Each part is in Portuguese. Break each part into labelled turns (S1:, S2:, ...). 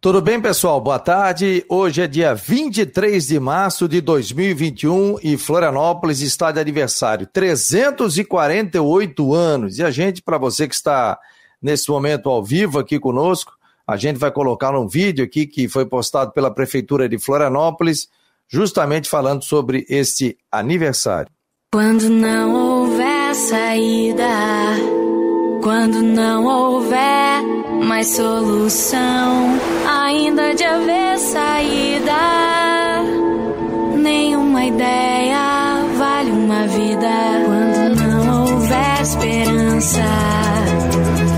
S1: Tudo bem, pessoal? Boa tarde. Hoje é dia 23 de março de 2021 e Florianópolis está de aniversário. 348 anos. E a gente, para você que está nesse momento ao vivo aqui conosco, a gente vai colocar um vídeo aqui que foi postado pela Prefeitura de Florianópolis, justamente falando sobre este aniversário.
S2: Quando não houver saída, quando não houver mais solução, ainda de haver saída, nenhuma ideia vale uma vida. Quando não houver esperança,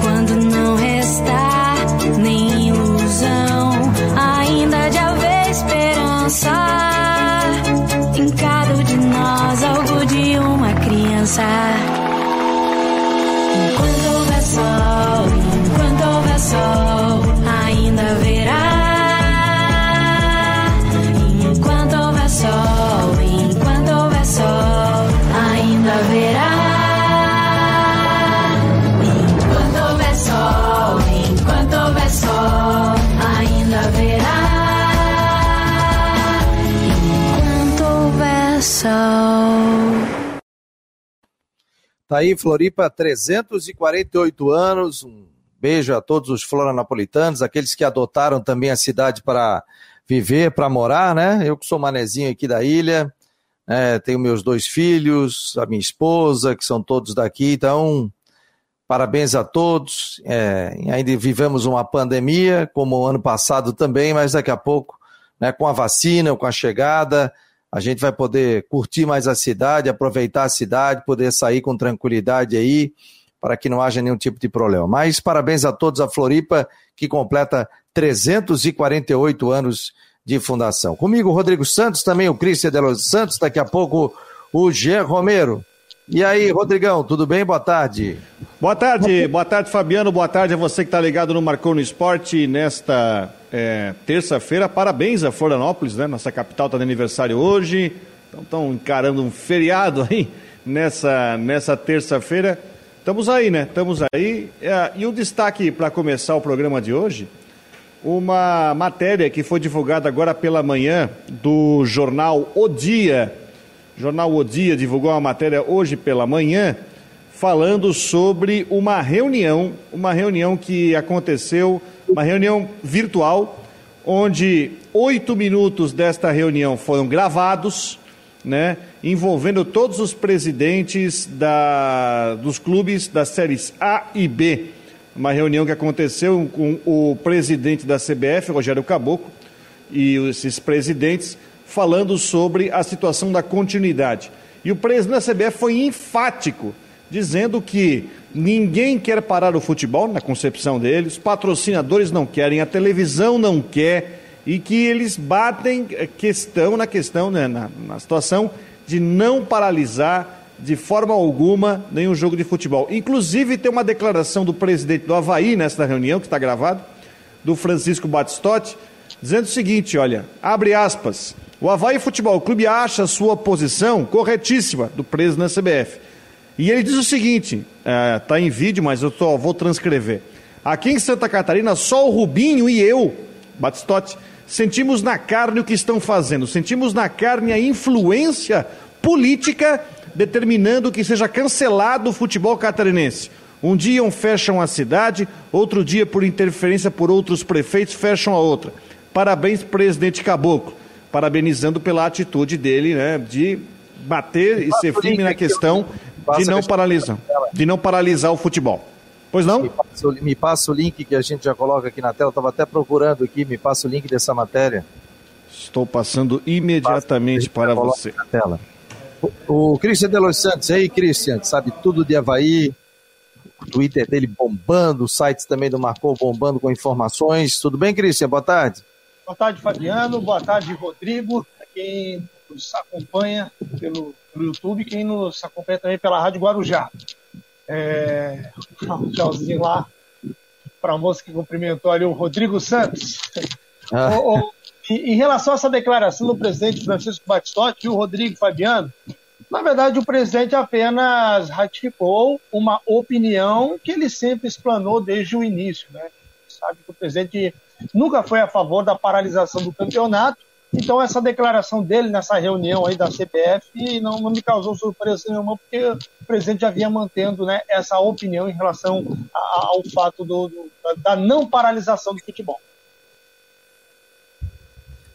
S2: quando não restar nem ilusão, ainda de haver esperança. Em cada de nós, algo de uma criança.
S1: Tá aí, Floripa, 348 anos. Um beijo a todos os floranapolitanos, aqueles que adotaram também a cidade para viver, para morar, né? Eu que sou manezinho aqui da ilha, né? tenho meus dois filhos, a minha esposa, que são todos daqui, então parabéns a todos. É, ainda vivemos uma pandemia, como o ano passado também, mas daqui a pouco, né, com a vacina, com a chegada, a gente vai poder curtir mais a cidade, aproveitar a cidade, poder sair com tranquilidade aí, para que não haja nenhum tipo de problema. Mas parabéns a todos a Floripa, que completa 348 anos de fundação. Comigo, Rodrigo Santos, também o Cristian de Los Santos, daqui a pouco o Jean Romero. E aí, Rodrigão, tudo bem? Boa tarde.
S3: Boa tarde, boa tarde, Fabiano. Boa tarde a você que está ligado no Marcou no Esporte nesta é, terça-feira. Parabéns a Florianópolis, né? Nossa capital está de aniversário hoje. Então estão encarando um feriado aí nessa, nessa terça-feira. Estamos aí, né? Estamos aí. É, e o destaque para começar o programa de hoje, uma matéria que foi divulgada agora pela manhã do jornal O Dia. Jornal O Dia divulgou uma matéria hoje pela manhã falando sobre uma reunião, uma reunião que aconteceu, uma reunião virtual, onde oito minutos desta reunião foram gravados, né, envolvendo todos os presidentes da, dos clubes das séries A e B. Uma reunião que aconteceu com o presidente da CBF, Rogério Caboclo, e esses presidentes falando sobre a situação da continuidade. E o presidente da CBF foi enfático, dizendo que ninguém quer parar o futebol, na concepção deles, patrocinadores não querem, a televisão não quer, e que eles batem questão na questão, né, na, na situação de não paralisar de forma alguma nenhum jogo de futebol. Inclusive, tem uma declaração do presidente do Havaí nesta reunião, que está gravado, do Francisco Batistotti, dizendo o seguinte: olha, abre aspas. O Havaí Futebol Clube acha sua posição corretíssima do preso na CBF. E ele diz o seguinte: está em vídeo, mas eu só vou transcrever. Aqui em Santa Catarina, só o Rubinho e eu, Batistotti, sentimos na carne o que estão fazendo, sentimos na carne a influência política determinando que seja cancelado o futebol catarinense. Um dia um fecham a cidade, outro dia, por interferência por outros prefeitos, fecham a outra. Parabéns, presidente Caboclo. Parabenizando pela atitude dele, né, de bater e ser firme na questão de não paralisar, de não paralisar o futebol. Pois não?
S1: Me passa, o- me passa o link que a gente já coloca aqui na tela. Estava até procurando aqui. Me passa o link dessa matéria.
S3: Estou passando imediatamente para
S1: Coloca
S3: você.
S1: Na tela. O, o Christian de Los Santos, aí, Christian, sabe tudo de Havaí. O Twitter dele bombando, os sites também do Marcou bombando com informações. Tudo bem, Christian? Boa tarde.
S4: Boa tarde, Fabiano. Boa tarde, Rodrigo. Quem nos acompanha pelo, pelo YouTube, quem nos acompanha também pela Rádio Guarujá. É, um tchauzinho lá para a moça que cumprimentou ali o Rodrigo Santos.
S1: Ah.
S4: Ô, em em relação a essa declaração do presidente Francisco Batistotti e o Rodrigo Fabiano, na verdade o presidente apenas ratificou uma opinião que ele sempre explanou desde o início. Né? Sabe que o presidente nunca foi a favor da paralisação do campeonato. Então, essa declaração dele nessa reunião aí da CBF não, não me causou surpresa nenhuma, porque o presidente já vinha mantendo né, essa opinião em relação ao fato do, do, da não paralisação do futebol.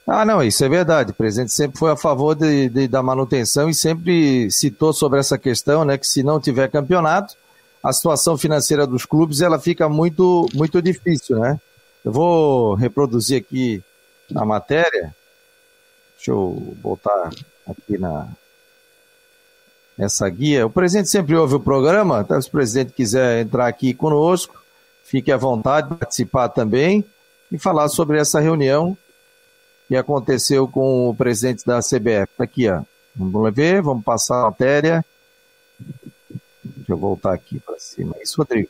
S1: Ah, não, isso é verdade. O presidente sempre foi a favor de, de, da manutenção e sempre citou sobre essa questão, né, que se não tiver campeonato, a situação financeira dos clubes ela fica muito, muito difícil, né? Eu vou reproduzir aqui a matéria. Deixa eu voltar aqui na essa guia. O presidente sempre ouve o programa, então se o presidente quiser entrar aqui conosco, fique à vontade, participar também e falar sobre essa reunião que aconteceu com o presidente da CBF. Tá aqui, ó. Vamos ver, vamos passar a matéria. Deixa eu voltar aqui para cima. Isso, Rodrigo.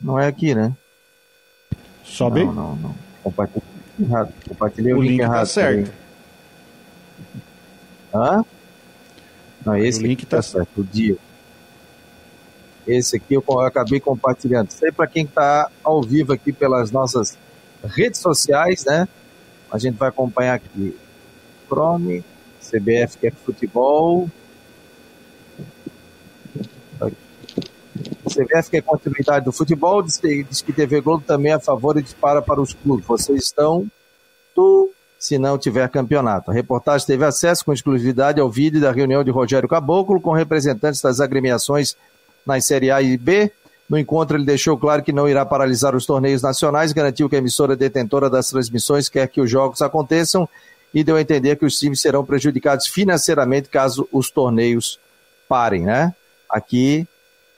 S1: Não é aqui, né?
S3: Sobe?
S1: Não, não, não. Compartilhei errado. Compartilhei
S3: o,
S1: o
S3: link,
S1: link
S3: tá
S1: errado.
S3: certo.
S1: Hã? Não, esse
S3: O link
S1: aqui
S3: tá
S1: tá certo. O dia. Esse aqui eu acabei compartilhando. Isso aí para quem está ao vivo aqui pelas nossas redes sociais, né? A gente vai acompanhar aqui. Chrome, CBF quer futebol. CBF quer continuidade do futebol, diz que, diz que TV Globo também é a favor e dispara para os clubes. Vocês estão tu se não tiver campeonato. A reportagem teve acesso com exclusividade ao vídeo da reunião de Rogério Caboclo com representantes das agremiações nas Série A e B. No encontro, ele deixou claro que não irá paralisar os torneios nacionais, garantiu que a emissora detentora das transmissões quer que os jogos aconteçam e deu a entender que os times serão prejudicados financeiramente caso os torneios parem, né? Aqui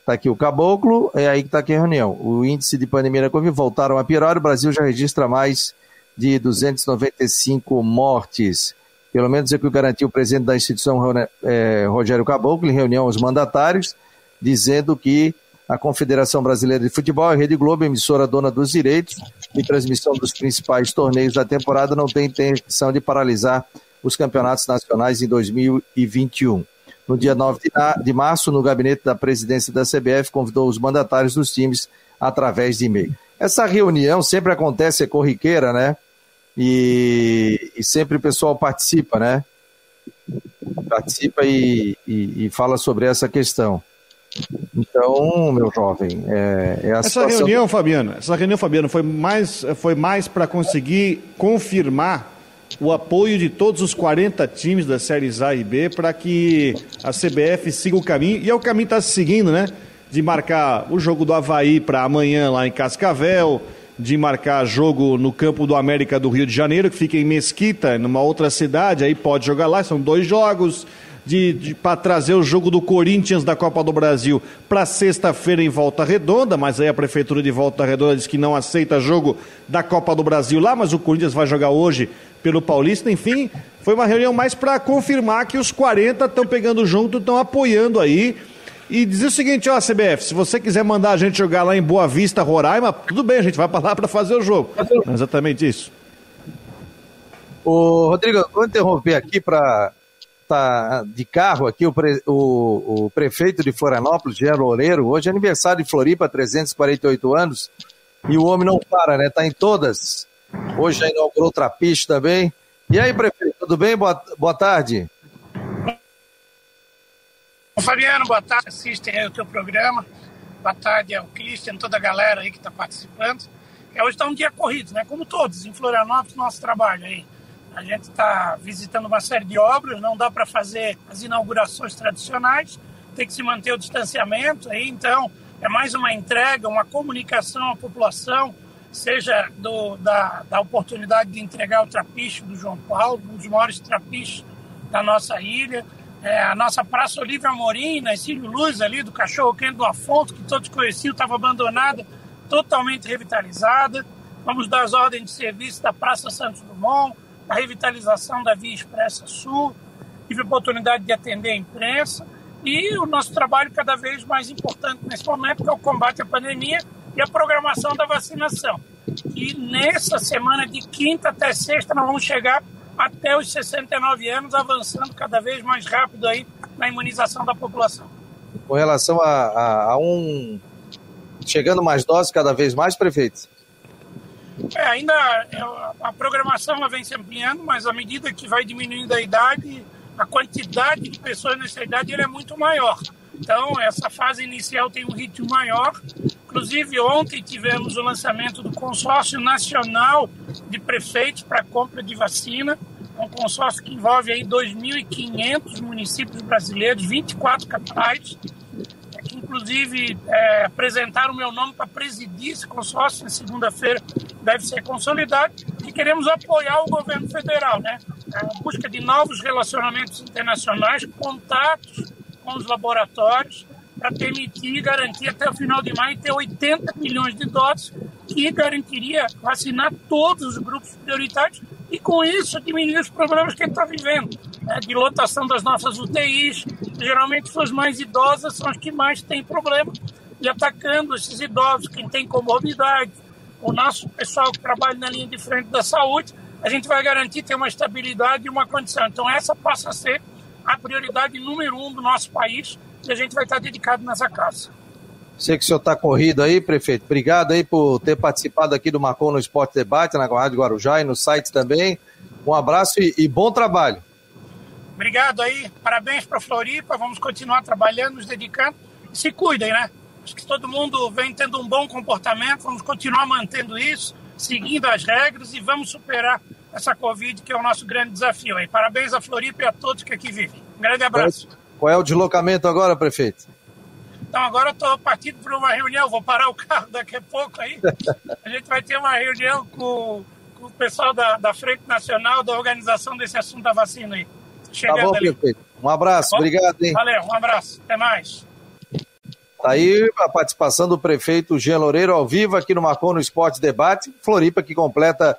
S1: Está aqui o caboclo, é aí que está aqui a reunião. O índice de pandemia na Covid voltaram a piorar, o Brasil já registra mais de 295 mortes. Pelo menos é o que garantiu o presidente da instituição, é, Rogério Caboclo, em reunião aos mandatários, dizendo que a Confederação Brasileira de Futebol, a Rede Globo, emissora dona dos direitos de transmissão dos principais torneios da temporada, não tem intenção de paralisar os campeonatos nacionais em 2021. No dia 9 de março, no gabinete da presidência da CBF, convidou os mandatários dos times através de e-mail. Essa reunião sempre acontece, é corriqueira, né? E, e sempre o pessoal participa, né? Participa e, e, e, fala sobre essa questão. Então, meu jovem, é, é
S3: essa reunião, Fabiano, essa reunião, Fabiano, foi mais, foi mais para conseguir confirmar o apoio de todos os 40 times das séries A e B para que a CBF siga o caminho, e é o caminho que está se seguindo, né? De marcar o jogo do Havaí para amanhã lá em Cascavel, de marcar jogo no campo do América do Rio de Janeiro, que fica em Mesquita, numa outra cidade, aí pode jogar lá, são dois jogos. De, de para trazer o jogo do Corinthians da Copa do Brasil para sexta-feira em Volta Redonda, mas aí a prefeitura de Volta Redonda diz que não aceita jogo da Copa do Brasil lá, mas o Corinthians vai jogar hoje pelo Paulista. Enfim, foi uma reunião mais para confirmar que os 40 estão pegando junto, estão apoiando aí. E dizer o seguinte, ó, CBF, se você quiser mandar a gente jogar lá em Boa Vista, Roraima, tudo bem, a gente vai para lá para fazer o jogo. É exatamente isso.
S1: O Rodrigo, vou interromper aqui para tá de carro aqui o, pre, o, o, prefeito de Florianópolis, Jean Loureiro, hoje é aniversário de Floripa, 348 anos, e o homem não para, né? Tá em todas. Hoje já inaugurou o Trapiche também. E aí, prefeito, tudo bem? Boa, boa tarde.
S5: Fabiano, boa tarde. Assistem aí o teu programa. Boa tarde ao Christian, toda a galera aí que está participando. É, hoje está um dia corrido, né? Como todos, em Florianópolis, nosso trabalho aí. A gente está visitando uma série de obras, não dá para fazer as inaugurações tradicionais, tem que se manter o distanciamento aí, então é mais uma entrega, uma comunicação à população, seja do, da, da oportunidade de entregar o trapiche do João Paulo, um dos maiores trapiches da nossa ilha, é, a nossa Praça Olívia Amorim, na Cílio Luz ali, do Cachorro Quente do Afonso, que todos conheciam, estava abandonada, totalmente revitalizada. Vamos dar as ordens de serviço da Praça Santos Dumont, a revitalização da Via Expressa Sul, tive a oportunidade de atender a imprensa. E o nosso trabalho cada vez mais importante nesse momento, que é o combate à pandemia e a programação da vacinação. E nessa semana de quinta até sexta nós vamos chegar até os 69 anos, avançando cada vez mais rápido aí na imunização da população.
S1: Com relação a, a, a um... chegando mais doses cada vez mais, prefeitos?
S5: É, ainda é, a programação ela vem se ampliando, mas à medida que vai diminuindo a idade, a quantidade de pessoas nessa idade é muito maior. Então, essa fase inicial tem um ritmo maior. Inclusive, ontem tivemos o lançamento do Consórcio Nacional de Prefeitos para compra de vacina. É um consórcio que envolve aí 2.500 municípios brasileiros, 24 capitais, que inclusive é, apresentaram o meu nome para presidir esse consórcio na segunda-feira, deve ser consolidado, e queremos apoiar o governo federal, né? A busca de novos relacionamentos internacionais, contatos com os laboratórios, para permitir garantir até o final de maio ter 80 milhões de doses, que garantiria vacinar todos os grupos prioritários e com isso diminuir os problemas que a gente está vivendo, né, de lotação das nossas UTIs. Geralmente as mais idosas são as que mais têm problema e atacando esses idosos, quem tem comorbidade, o nosso pessoal que trabalha na linha de frente da saúde, a gente vai garantir ter uma estabilidade e uma condição. Então essa passa a ser a prioridade número um do nosso país e a gente vai estar dedicado nessa casa.
S1: Sei que o senhor está corrido aí, prefeito. Obrigado aí por ter participado aqui do Marcon no Esporte Debate, na Rádio Guarujá e no site também. Um abraço e, e bom trabalho.
S5: Obrigado aí, parabéns para Floripa, vamos continuar trabalhando, nos dedicando. Se cuidem, né? Acho que todo mundo vem tendo um bom comportamento, vamos continuar mantendo isso, seguindo as regras e vamos superar essa Covid, que é o nosso grande desafio aí. Parabéns a Floripa e a todos que aqui vivem. Um grande abraço.
S1: Qual é o deslocamento agora, prefeito?
S5: Então agora eu estou partindo para uma reunião, vou parar o carro daqui a pouco aí. A gente vai ter uma reunião com, com o pessoal da, da Frente Nacional da organização desse assunto da vacina aí.
S1: Chegando tá bom, ali. Prefeito. Um abraço, tá obrigado, hein?
S5: Valeu, um abraço, até mais.
S1: Tá aí a participação do prefeito Jean Loureiro ao vivo aqui no Marcon no Esporte Debate. Floripa que completa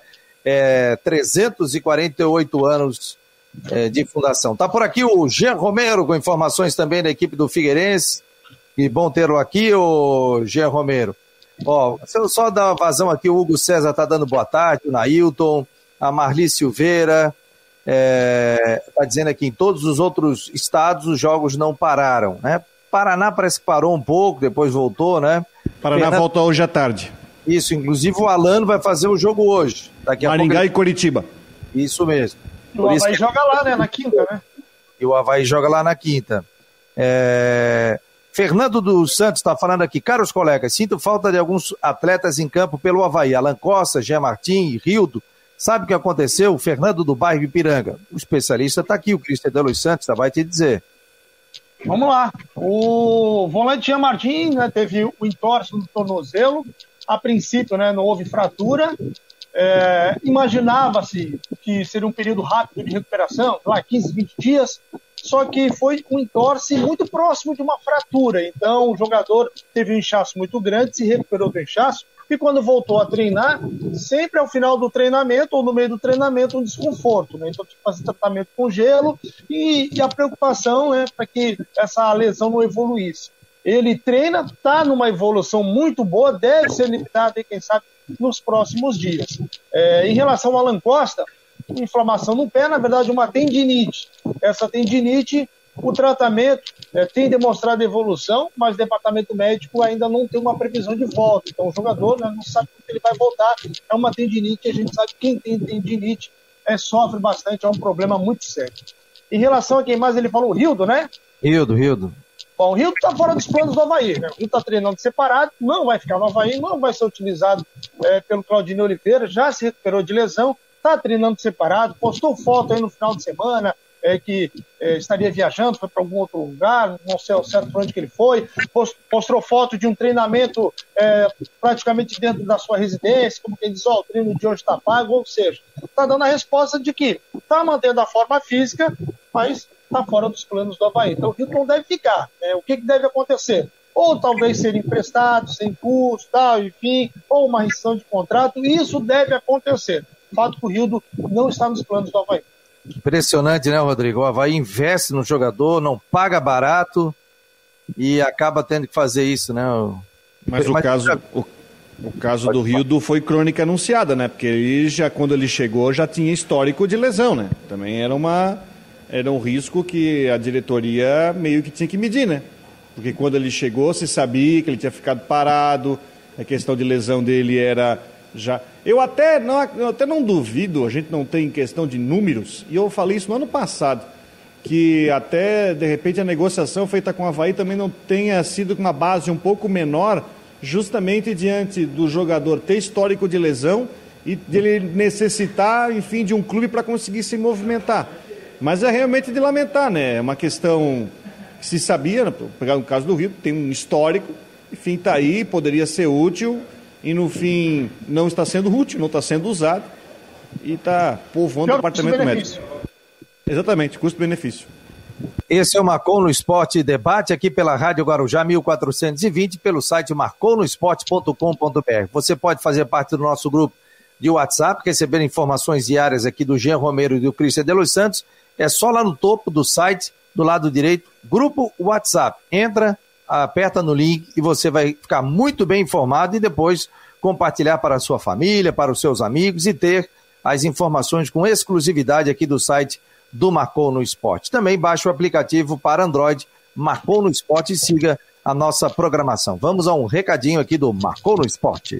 S1: é, 348 anos é, de fundação. Tá por aqui o Jean Romero com informações também da equipe do Figueirense. Que bom tê-lo aqui, o Jean Romero. Ó, se eu só dar vazão aqui, o Hugo César tá dando boa tarde, o Nailton, a Marli Silveira, é, tá dizendo aqui, em todos os outros estados os jogos não pararam, né? Paraná parece que parou um pouco, depois voltou, né?
S3: Paraná Fernando... volta hoje à tarde.
S1: Isso, inclusive o Alano vai fazer o jogo hoje.
S3: Daqui a Maringá pouco... e Curitiba.
S1: Isso mesmo.
S4: E o Havaí que... joga lá, né? Na quinta, né?
S1: E o Havaí joga lá na quinta. É... Fernando dos Santos está falando aqui, caros colegas, sinto falta de alguns atletas em campo pelo Havaí. Alan Costa, Jean Martin, Rildo. Sabe o que aconteceu? O Fernando do bairro Ipiranga. O especialista está aqui, o Cristian de Los Santos, vai te dizer.
S4: Vamos lá. O volante Jean Martin né, teve o entorse no tornozelo. A princípio, né, não houve fratura. É, Imaginava-se que seria um período rápido de recuperação, lá 15, 20 dias só que foi um entorse muito próximo de uma fratura. Então, o jogador teve um inchaço muito grande, se recuperou do inchaço, e quando voltou a treinar, sempre ao final do treinamento ou no meio do treinamento, um desconforto. Né? Então, tinha que fazer tratamento com gelo e, e a preocupação né, para que essa lesão não evoluísse. Ele treina, está numa evolução muito boa, deve ser limitado, quem sabe, nos próximos dias. É, em relação ao Alan Costa, inflamação no pé, na verdade, uma tendinite. Essa tendinite, o tratamento é, tem demonstrado evolução, mas o departamento médico ainda não tem uma previsão de volta. Então, o jogador né, não sabe quando ele vai voltar. É uma tendinite, a gente sabe que quem tem tendinite é, sofre bastante, é um problema muito sério. Em relação a quem mais ele falou, o Rildo, né?
S1: Rildo, Rildo.
S4: Bom, o Rildo está fora dos planos do Havaí. Né? O Rildo está treinando separado, não vai ficar no Havaí, não vai ser utilizado é, pelo Claudinho Oliveira, já se recuperou de lesão, está treinando separado, postou foto aí no final de semana, é, que é, estaria viajando, foi para algum outro lugar, não sei ao certo para onde que ele foi, mostrou foto de um treinamento é, praticamente dentro da sua residência, como quem diz, ó, oh, o treino de hoje está pago, ou seja, está dando a resposta de que está mantendo a forma física, mas está fora dos planos do Havaí. Então o Rio não deve ficar. Né? O que, que deve acontecer? Ou talvez ser emprestado, sem custo, tal, enfim, ou uma rescisão de contrato, isso deve acontecer fato que o Rildo não está nos planos do Havaí.
S1: Impressionante, né, Rodrigo? O Havaí investe no jogador, não paga barato e acaba tendo que fazer isso, né?
S3: Mas, Mas o caso, o, o caso do Rildo foi crônica anunciada, né? Porque ele já, quando ele chegou, já tinha histórico de lesão, né? Também era uma era um risco que a diretoria meio que tinha que medir, né? Porque quando ele chegou, se sabia que ele tinha ficado parado, a questão de lesão dele era Já. Eu até não, eu até não duvido, a gente não tem questão de números, e eu falei isso no ano passado, que até de repente a negociação feita com o Havaí também não tenha sido com uma base um pouco menor, justamente diante do jogador ter histórico de lesão e dele necessitar, enfim, de um clube para conseguir se movimentar. Mas é realmente de lamentar, né? É uma questão que se sabia, né? pegar no caso do Rio, tem um histórico, enfim, está aí, poderia ser útil e no fim não está sendo útil, não está sendo usado e está povoando o departamento médico. Exatamente, custo-benefício.
S1: Esse é o Marcou no Esporte Debate aqui pela Rádio Guarujá 1420, pelo site marconosport.com.br. Você pode fazer parte do nosso grupo de WhatsApp, receber informações diárias aqui do Jean Romero e do Cristian de Los Santos. É só lá no topo do site, do lado direito, grupo WhatsApp. Entra, aperta no link e você vai ficar muito bem informado e depois compartilhar para a sua família, para os seus amigos e ter as informações com exclusividade aqui do site do Marcou no Esporte. Também baixe o aplicativo para Android, Marcou no Esporte e siga a nossa programação. Vamos a um recadinho aqui do Marcou no Esporte.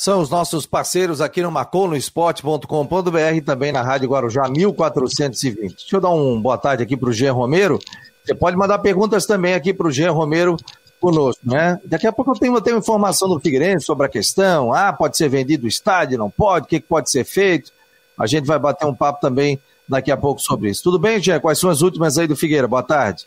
S1: São os nossos parceiros aqui no maconosport.com.br e também na Rádio Guarujá 1420. Deixa eu dar um boa tarde aqui para o Jean Romero. Você pode mandar perguntas também aqui para o Jean Romero conosco, né? Daqui a pouco eu tenho, eu tenho informação do Figueirense sobre a questão. Ah, pode ser vendido o estádio, não pode? O que, que pode ser feito? A gente vai bater um papo também daqui a pouco sobre isso. Tudo bem, Jean? Quais são as últimas aí do Figueira? Boa tarde.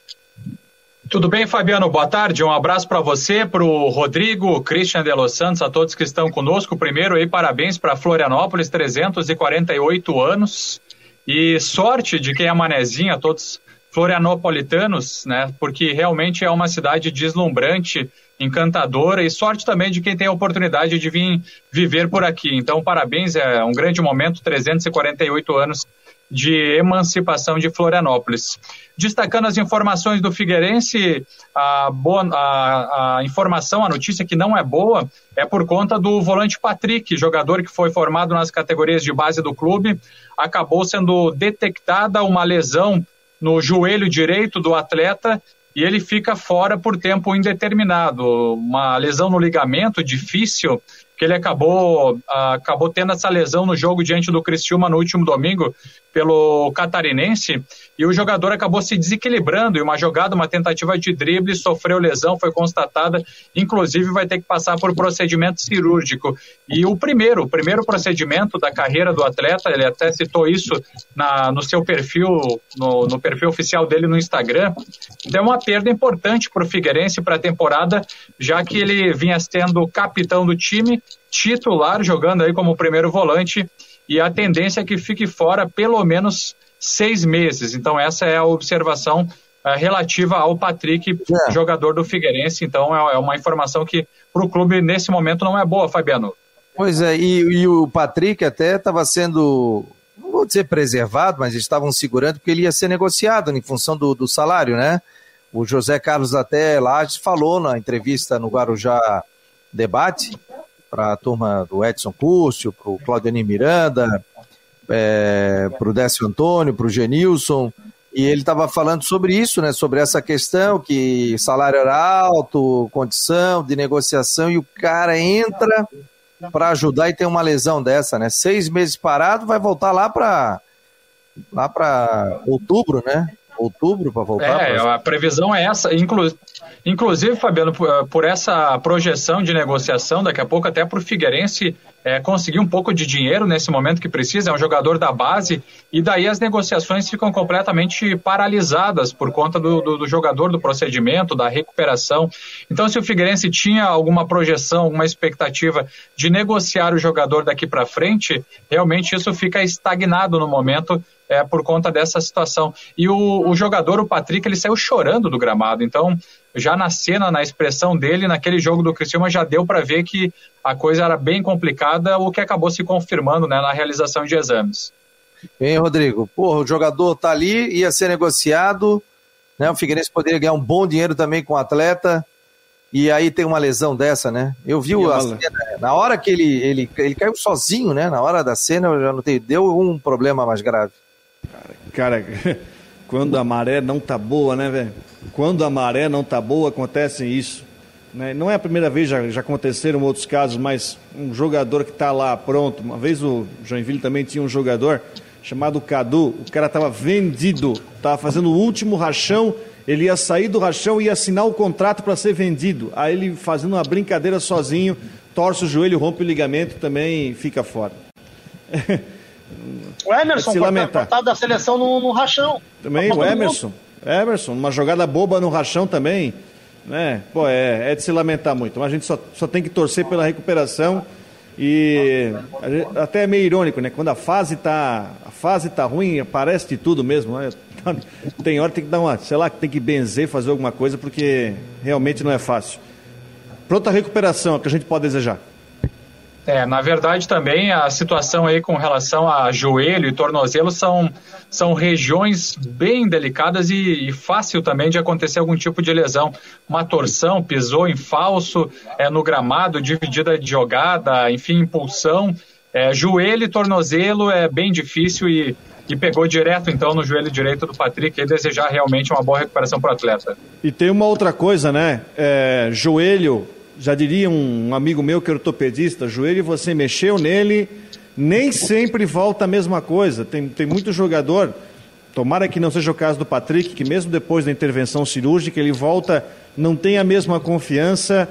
S6: Tudo bem, Fabiano? Boa tarde. Um abraço para você, para o Rodrigo, Christian de Los Santos, a todos que estão conosco. Primeiro aí, parabéns para Florianópolis, 348 anos. E sorte de quem é manezinho, a todos florianopolitanos, né? Porque realmente é uma cidade deslumbrante, encantadora e sorte também de quem tem a oportunidade de vir viver por aqui. Então, parabéns, é um grande momento, 348 anos de emancipação de Florianópolis. Destacando as informações do Figueirense, a, boa, a, a, informação, a notícia que não é boa, é por conta do volante Patrick, jogador que foi formado nas categorias de base do clube, acabou sendo detectada uma lesão no joelho direito do atleta e ele fica fora por tempo indeterminado. Uma lesão no ligamento difícil que ele acabou, uh, acabou tendo essa lesão no jogo diante do Criciúma no último domingo pelo catarinense e o jogador acabou se desequilibrando e uma jogada, uma tentativa de drible, sofreu lesão, foi constatada, inclusive vai ter que passar por procedimento cirúrgico. E o primeiro, o primeiro procedimento da carreira do atleta, ele até citou isso na, no seu perfil, no, no perfil oficial dele no Instagram, deu uma perda importante para o Figueirense para a temporada, já que ele vinha sendo capitão do time, titular, jogando aí como primeiro volante, e a tendência é que fique fora pelo menos seis meses. Então, essa é a observação uh, relativa ao Patrick, é. jogador do Figueirense. Então, é, é uma informação que para o clube nesse momento não é boa, Fabiano.
S1: Pois é, e, e o Patrick até estava sendo, não vou dizer preservado, mas estavam segurando porque ele ia ser negociado em função do, do salário, né? O José Carlos até Lages falou na entrevista no Guarujá Debate para a turma do Edson Cúrcio, para o Claudio Miranda, é, para o Décio Antônio, para o Genilson, e ele estava falando sobre isso, né, sobre essa questão que salário era alto, condição de negociação, e o cara entra para ajudar e tem uma lesão dessa, né? Seis meses parado, vai voltar lá para lá para outubro, né? Outubro para voltar?
S6: É, a previsão é essa. Inclu... Inclusive, Fabiano, por essa projeção de negociação, daqui a pouco até para o Figueirense é, conseguir um pouco de dinheiro nesse momento que precisa, é um jogador da base, e daí as negociações ficam completamente paralisadas por conta do, do, do jogador, do procedimento, da recuperação. Então, se o Figueirense tinha alguma projeção, alguma expectativa de negociar o jogador daqui para frente, realmente isso fica estagnado no momento é, por conta dessa situação. E o, o, jogador, o Patrick, ele saiu chorando do gramado. Então, já na cena, na expressão dele, naquele jogo do Cristiano, já deu para ver que a coisa era bem complicada, o que acabou se confirmando né, na realização de exames.
S1: Bem, Rodrigo, porra, o jogador tá ali, ia ser negociado, né? O Figueirense poderia ganhar um bom dinheiro também com o atleta. E aí tem uma lesão dessa, né? Eu vi a cena, na hora que ele, ele, ele caiu sozinho, né? Na hora da cena, eu já notei, deu um problema mais grave.
S3: Cara, quando a maré não tá boa, né, velho? Quando a maré não tá boa, acontece isso. Né? Não é a primeira vez, já, já aconteceram outros casos, mas um jogador que tá lá pronto. Uma vez o Joinville também tinha um jogador chamado Cadu, o cara tava vendido, tava fazendo o último rachão, ele ia sair do rachão e ia assinar o contrato para ser vendido. Aí ele fazendo uma brincadeira sozinho, torce o joelho, rompe o ligamento, também fica fora.
S4: O Emerson, é se lamentar. da seleção no, no rachão.
S3: Também, o Emerson. Emerson, uma jogada boba no rachão também. Né? Pô, é, é de se lamentar muito. Mas a gente só, só tem que torcer pela recuperação. E até é meio irônico, né? Quando a fase tá, a fase tá ruim, parece de tudo mesmo. Né? Tem hora que tem que dar uma, sei lá, tem que benzer, fazer alguma coisa, porque realmente não é fácil. Pronta recuperação, é o que a gente pode desejar.
S6: É, na verdade também a situação aí com relação a joelho e tornozelo são, são regiões bem delicadas e, e, fácil também de acontecer algum tipo de lesão. Uma torção, pisou em falso, é, no gramado, dividida de jogada, enfim, impulsão. É, joelho e tornozelo é bem difícil e, e pegou direto então no joelho direito do Patrick e desejar realmente uma boa recuperação para o atleta.
S3: E tem uma outra coisa, né? É, joelho já diria um amigo meu que é ortopedista, joelho você mexeu nele, nem sempre volta a mesma coisa. Tem, tem muito jogador, tomara que não seja o caso do Patrick, que mesmo depois da intervenção cirúrgica ele volta, não tem a mesma confiança,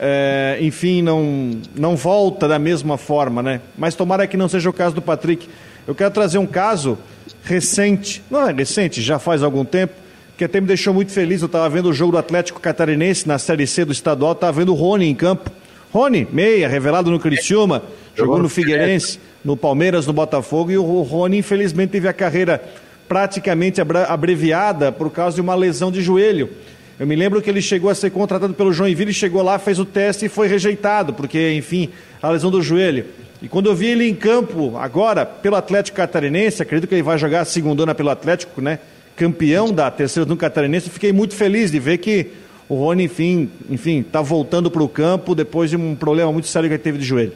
S3: é, enfim, não, não volta da mesma forma, né? Mas tomara que não seja o caso do Patrick. Eu quero trazer um caso recente, não é recente, já faz algum tempo, que até me deixou muito feliz. Eu estava vendo o jogo do Atlético Catarinense na Série C do estadual, estava vendo o Rony em campo. Rony, meia, revelado no Criciúma, jogou no Figueirense, no Palmeiras, no Botafogo, e o Rony, infelizmente, teve a carreira praticamente abreviada por causa de uma lesão de joelho. Eu me lembro que ele chegou a ser contratado pelo Joinville, chegou lá, fez o teste e foi rejeitado, porque, enfim, a lesão do joelho. E quando eu vi ele em campo agora, pelo Atlético Catarinense, acredito que ele vai jogar a segundona pelo Atlético, né? Campeão da terceira do catarinense, fiquei muito feliz de ver que o Rony, enfim, enfim, está voltando para o campo depois de um problema muito sério que ele teve de joelho.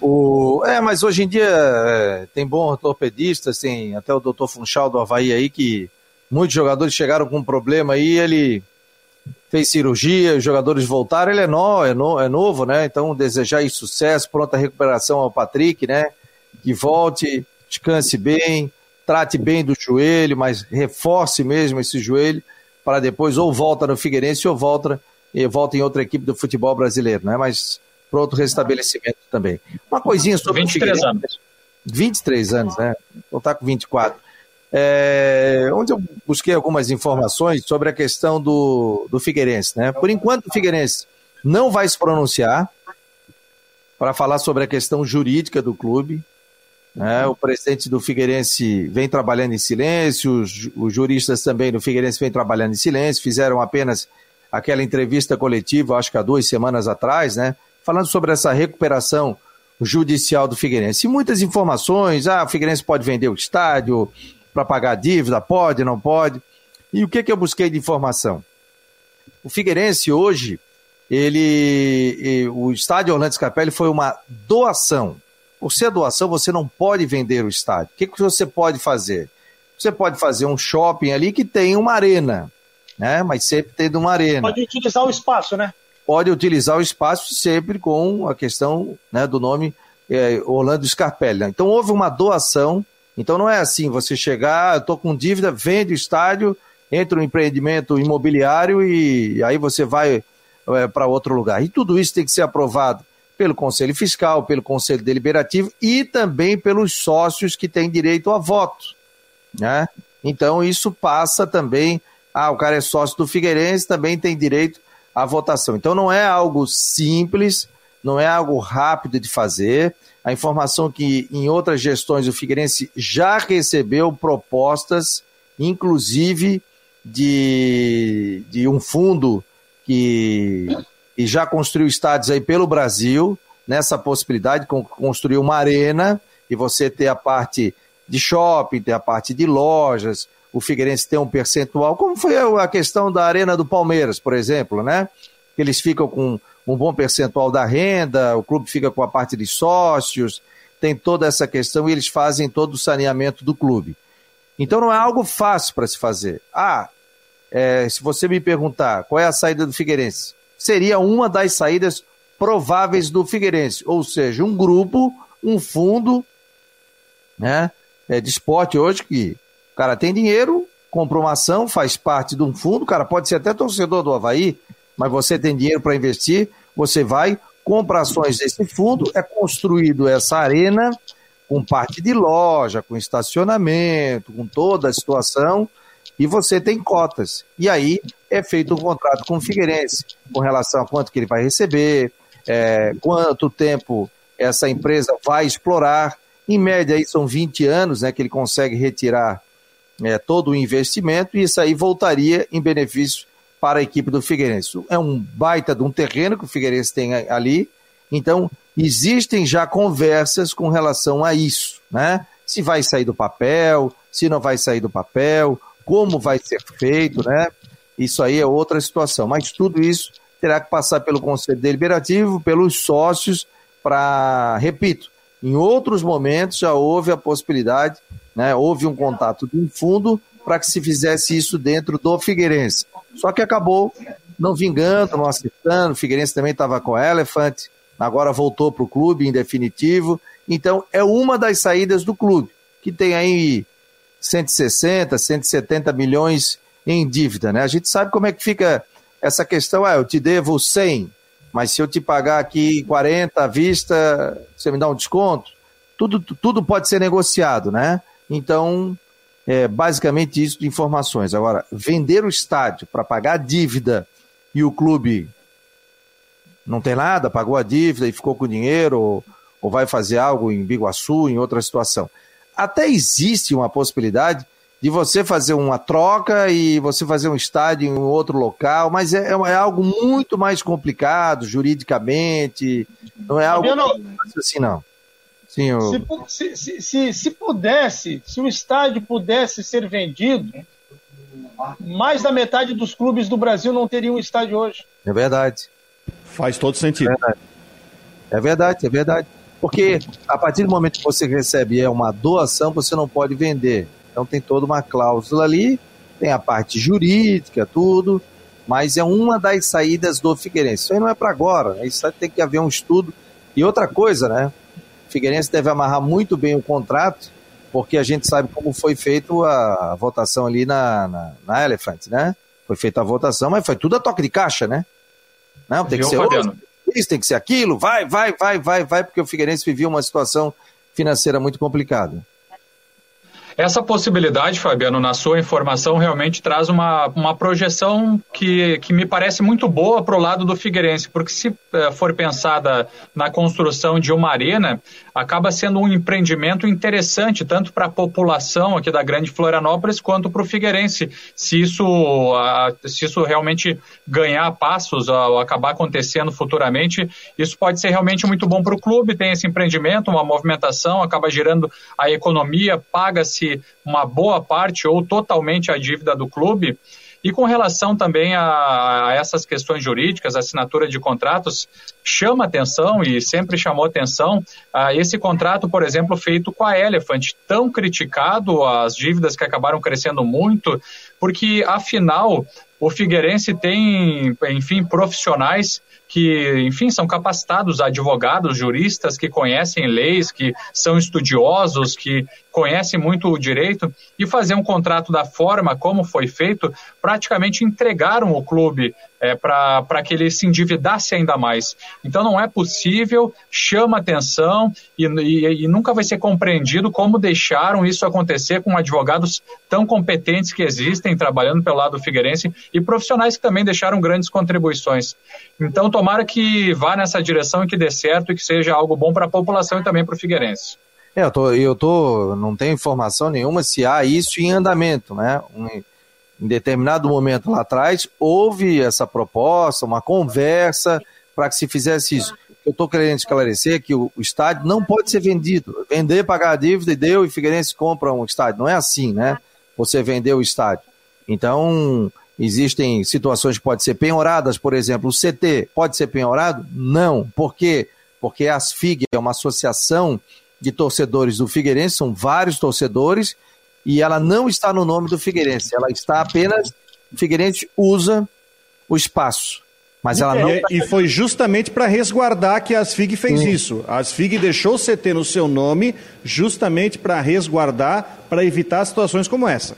S1: O... É, mas hoje em dia é, tem bons ortopedistas, tem até o doutor Funchal do Havaí aí, que muitos jogadores chegaram com um problema aí, ele fez cirurgia, os jogadores voltaram, ele é, no, é, no, é novo, né? Então desejar aí sucesso, pronta recuperação ao Patrick, né? Que volte, descanse bem, trate bem do joelho, mas reforce mesmo esse joelho para depois ou volta no Figueirense ou volta, e volta em outra equipe do futebol brasileiro, né? Mas pronto restabelecimento também. Uma coisinha sobre
S6: 23 o anos.
S1: 23 anos, né? Vou estar com 24. É, onde eu busquei algumas informações sobre a questão do, do Figueirense, né? Por enquanto, o Figueirense não vai se pronunciar para falar sobre a questão jurídica do clube, né? O presidente do Figueirense vem trabalhando em silêncio, os, os juristas também do Figueirense vêm trabalhando em silêncio, fizeram apenas aquela entrevista coletiva, acho que há duas semanas atrás, né? falando sobre essa recuperação judicial do Figueirense. E muitas informações, ah, o Figueirense pode vender o estádio para pagar dívida, pode, não pode. E o que, que eu busquei de informação? O Figueirense hoje, ele, o estádio Orlando Scarpelli foi uma doação por ser doação, você não pode vender o estádio. O que, que você pode fazer? Você pode fazer um shopping ali que tem uma arena, né? Mas sempre tendo uma arena.
S4: Pode utilizar o espaço, né?
S1: Pode utilizar o espaço sempre com a questão né, do nome é, Orlando Scarpelli. Então houve uma doação Então não é assim, você chegar, eu estou com dívida, vende o estádio, entra no empreendimento imobiliário e, aí você vai é, para outro lugar. E tudo isso tem que ser aprovado pelo Conselho Fiscal, pelo Conselho Deliberativo e também pelos sócios que têm direito a voto. Né? Então isso passa também. Ah, o cara é sócio do Figueirense, também tem direito à votação. Então não é algo simples, não é algo rápido de fazer. A informação que em outras gestões o Figueirense já recebeu propostas, inclusive de, de um fundo que, que já construiu estádios aí pelo Brasil, nessa possibilidade de construir uma arena e você ter a parte de shopping, ter a parte de lojas, o Figueirense tem um percentual, como foi a questão da Arena do Palmeiras, por exemplo, né? Eles ficam com um bom percentual da renda, o clube fica com a parte de sócios, tem toda essa questão e eles fazem todo o saneamento do clube. Então não é algo fácil para se fazer. Ah, é, se você me perguntar qual é a saída do Figueirense, seria uma das saídas prováveis do Figueirense, ou seja, um grupo, um fundo, né, é, de esporte hoje que o cara tem dinheiro, compra uma ação, faz parte de um fundo, o cara pode ser até torcedor do Havaí, mas você tem dinheiro para investir, você vai, compra ações desse fundo, é construído essa arena com parte de loja, com estacionamento, com toda a situação, e você tem cotas. E aí é feito um contrato com o Figueirense com relação a quanto que ele vai receber, é, quanto tempo essa empresa vai explorar. Em média, aí são 20 anos né, que ele consegue retirar é, todo o investimento e isso aí voltaria em benefício para a equipe do Figueirense. É um baita de um terreno que o Figueirense tem ali, então existem já conversas com relação a isso, né? Se vai sair do papel, se não vai sair do papel, como vai ser feito, né? Isso aí é outra situação. Mas tudo isso terá que passar pelo Conselho Deliberativo, pelos sócios, para, repito, em outros momentos já houve a possibilidade, né? Houve um contato de um fundo para que se fizesse isso dentro do Figueirense. Só que acabou não vingando, não acertando. O Figueirense também estava com a Elephant, agora voltou para o clube em definitivo. Então é uma das saídas do clube, que tem aí 160, 170 milhões em dívida, né? A gente sabe como é que fica essa questão, ah, eu te devo 100, mas se eu te pagar aqui 40 à vista, você me dá um desconto? Tudo, tudo pode ser negociado, né? Então, é basicamente isso de informações. Agora, vender o estádio para pagar a dívida e o clube não tem nada, pagou a dívida e ficou com dinheiro, ou, ou vai fazer algo em Biguaçu, em outra situação até existe uma possibilidade de você fazer uma troca e você fazer um estádio em outro local, mas é, é algo muito mais complicado juridicamente, não é algo assim não.
S4: Sim, eu... se, se, se, se pudesse, se o estádio pudesse ser vendido, mais da metade dos clubes do Brasil não teriam um estádio hoje.
S1: É verdade.
S3: Faz todo sentido.
S1: É verdade, é verdade. É verdade. Porque a partir do momento que você recebe é uma doação, você não pode vender. Então tem toda uma cláusula ali, tem a parte jurídica, tudo, mas é uma das saídas do Figueirense. Isso aí não é para agora, né? isso tem que haver um estudo. E outra coisa, né? O Figueirense deve amarrar muito bem o contrato, porque a gente sabe como foi feito a, a votação ali na, na, na Elephant, né? Foi feita a votação, mas foi tudo a toque de caixa, né? Não, tem que ser outro, isso, tem que ser aquilo, vai, vai, vai, vai, vai, porque o Figueirense vivia uma situação financeira muito complicada.
S6: Essa possibilidade, Fabiano, na sua informação, realmente traz uma, uma projeção que, que me parece muito boa para o lado do Figueirense, porque se eh, for pensada na construção de uma arena, acaba sendo um empreendimento interessante, tanto para a população aqui da Grande Florianópolis, quanto para o Figueirense. Se isso, se isso realmente ganhar passos, acabar acontecendo futuramente, isso pode ser realmente muito bom para o clube, tem esse empreendimento, uma movimentação, acaba girando a economia, paga-se uma boa parte ou totalmente a dívida do clube. E com relação também a, a, essas questões jurídicas, assinatura de contratos, chama atenção e sempre chamou atenção a esse contrato, por exemplo, feito com a Elephant, tão criticado, as dívidas que acabaram crescendo muito, porque afinal o Figueirense tem, enfim, profissionais que, enfim, são capacitados, advogados, juristas que conhecem leis, que são estudiosos, que conhecem muito o direito, e fazer um contrato da forma como foi feito, praticamente entregaram o clube é, para que ele se endividasse ainda mais. Então não é possível, chama atenção e, e, e nunca vai ser compreendido como deixaram isso acontecer com advogados tão competentes que existem trabalhando pelo lado do Figueirense e profissionais que também deixaram grandes contribuições. Então tomara que vá nessa direção e que dê certo e que seja algo bom para a população e também para o Figueirense.
S1: É, eu tô, eu tô, não tenho informação nenhuma se há isso em andamento, né? Um, em determinado momento lá atrás, houve essa proposta, uma conversa para que se fizesse isso. Eu estou querendo esclarecer que o, o, estádio não pode ser vendido. Vender, pagar a dívida e deu, e Figueirense compra um estádio. Não é assim, né? Você vendeu o estádio. Então, existem situações que podem ser penhoradas, por exemplo, o CT pode ser penhorado? Não. Por quê? Porque a ASFIG é uma associação de torcedores do Figueirense, são vários torcedores, e ela não está no nome do Figueirense, ela está apenas. O Figueirense usa o espaço. Mas ela não.
S3: E, tá... e foi justamente para resguardar que a Asfig fez Sim. isso. A Asfig deixou o CT no seu nome justamente para resguardar, para evitar situações como essa.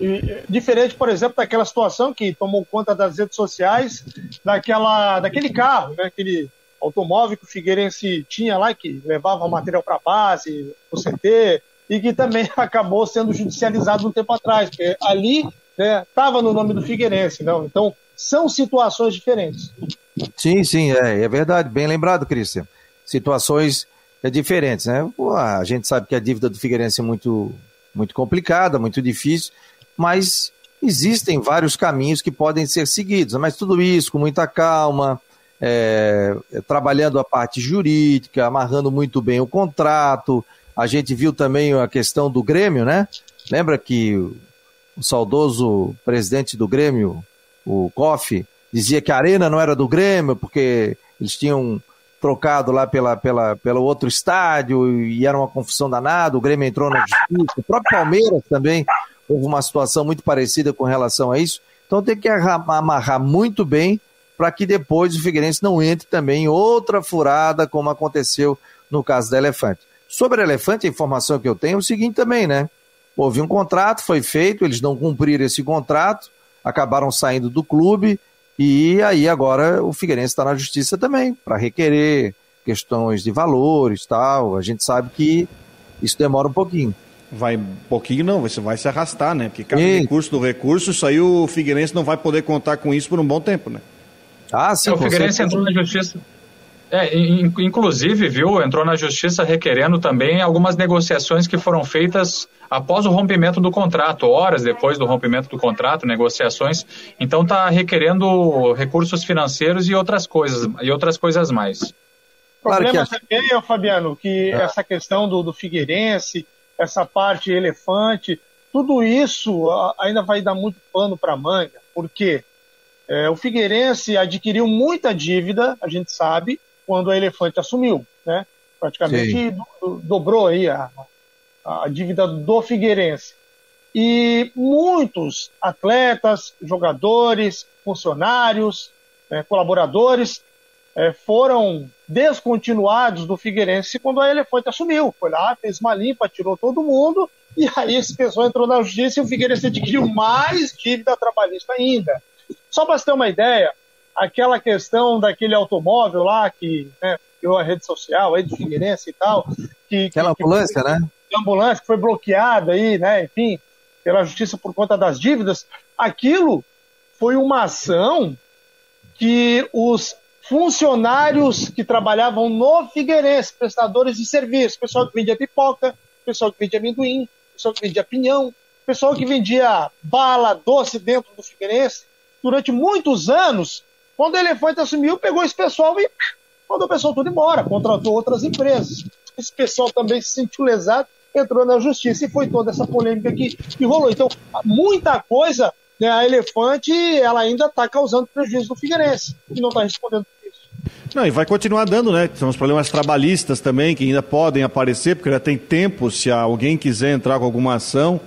S4: E, diferente, por exemplo, daquela situação que tomou conta das redes sociais, daquela, daquele carro, né, aquele automóvel que o Figueirense tinha lá, que levava material para a base, o CT, e que também acabou sendo judicializado um tempo atrás, porque ali estava né, no nome do Figueirense. Não? Então, são situações diferentes.
S1: Sim, sim, é, é verdade. Bem lembrado, Cristian. Situações é, diferentes, né? Pô, a gente sabe que a dívida do Figueirense é muito, muito complicada, muito difícil, mas existem vários caminhos que podem ser seguidos. Mas tudo isso com muita calma, é, trabalhando a parte jurídica, amarrando muito bem o contrato, a gente viu também a questão do Grêmio, né? Lembra que o saudoso presidente do Grêmio, o Koff, dizia que a arena não era do Grêmio porque eles tinham trocado lá pela, pela, pelo outro estádio e era uma confusão danada, o Grêmio entrou na justiça, o próprio Palmeiras também houve uma situação muito parecida com relação a isso. Então tem que amarrar muito bem para que depois o Figueirense não entre também em outra furada, como aconteceu no caso da Elefante. Sobre Elefante, a informação que eu tenho é o seguinte também, né? Houve um contrato, foi feito, eles não cumpriram esse contrato, acabaram saindo do clube e aí agora o Figueirense está na justiça também para requerer questões de valores tal. A gente sabe que isso demora um pouquinho.
S3: Vai um pouquinho não, você vai se arrastar, né? Porque cada e... recurso do recurso, isso aí o Figueirense não vai poder contar com isso por um bom tempo, né?
S6: Ah, sim. É, o Figueirense entrou na justiça. É, inclusive, viu, entrou na justiça requerendo também algumas negociações que foram feitas após o rompimento do contrato, horas depois do rompimento do contrato, negociações. Então está requerendo recursos financeiros e outras coisas, e outras coisas mais.
S4: O problema que... também, Fabiano, que é. essa questão do, do Figueirense, essa parte elefante, tudo isso ainda vai dar muito pano para manga, porque é, o Figueirense adquiriu muita dívida, a gente sabe, quando a Elefante assumiu, né? Praticamente do, dobrou aí a, a dívida do Figueirense. E muitos atletas, jogadores, funcionários, né, colaboradores é, foram descontinuados do Figueirense quando a Elefante assumiu. Foi lá, fez uma limpa, tirou todo mundo, e aí esse pessoal entrou na justiça e o Figueirense adquiriu mais dívida trabalhista ainda. Só para você ter uma ideia, aquela questão daquele automóvel lá que né, criou a rede social aí de Figueirense e tal. Que,
S1: aquela
S4: que,
S1: ambulância,
S4: que,
S1: né?
S4: ambulância que foi bloqueada aí, né? Enfim, pela justiça por conta das dívidas. Aquilo foi uma ação que os funcionários que trabalhavam no Figueirense, prestadores de serviço, pessoal que vendia pipoca, pessoal que vendia amendoim, pessoal que vendia pinhão, pessoal que vendia bala doce dentro do Figueirense, durante muitos anos quando o Elefante assumiu, pegou esse pessoal e mandou o pessoal tudo embora, contratou outras empresas. Esse pessoal também se sentiu lesado, entrou na justiça e foi toda essa polêmica que, que rolou. Então, muita coisa, né, a Elefante, ela ainda está causando prejuízo no Figueirense, que não está respondendo.
S3: Não, e vai continuar dando, né? São os problemas trabalhistas também, que ainda podem aparecer, porque já tem tempo, se alguém quiser entrar com alguma ação,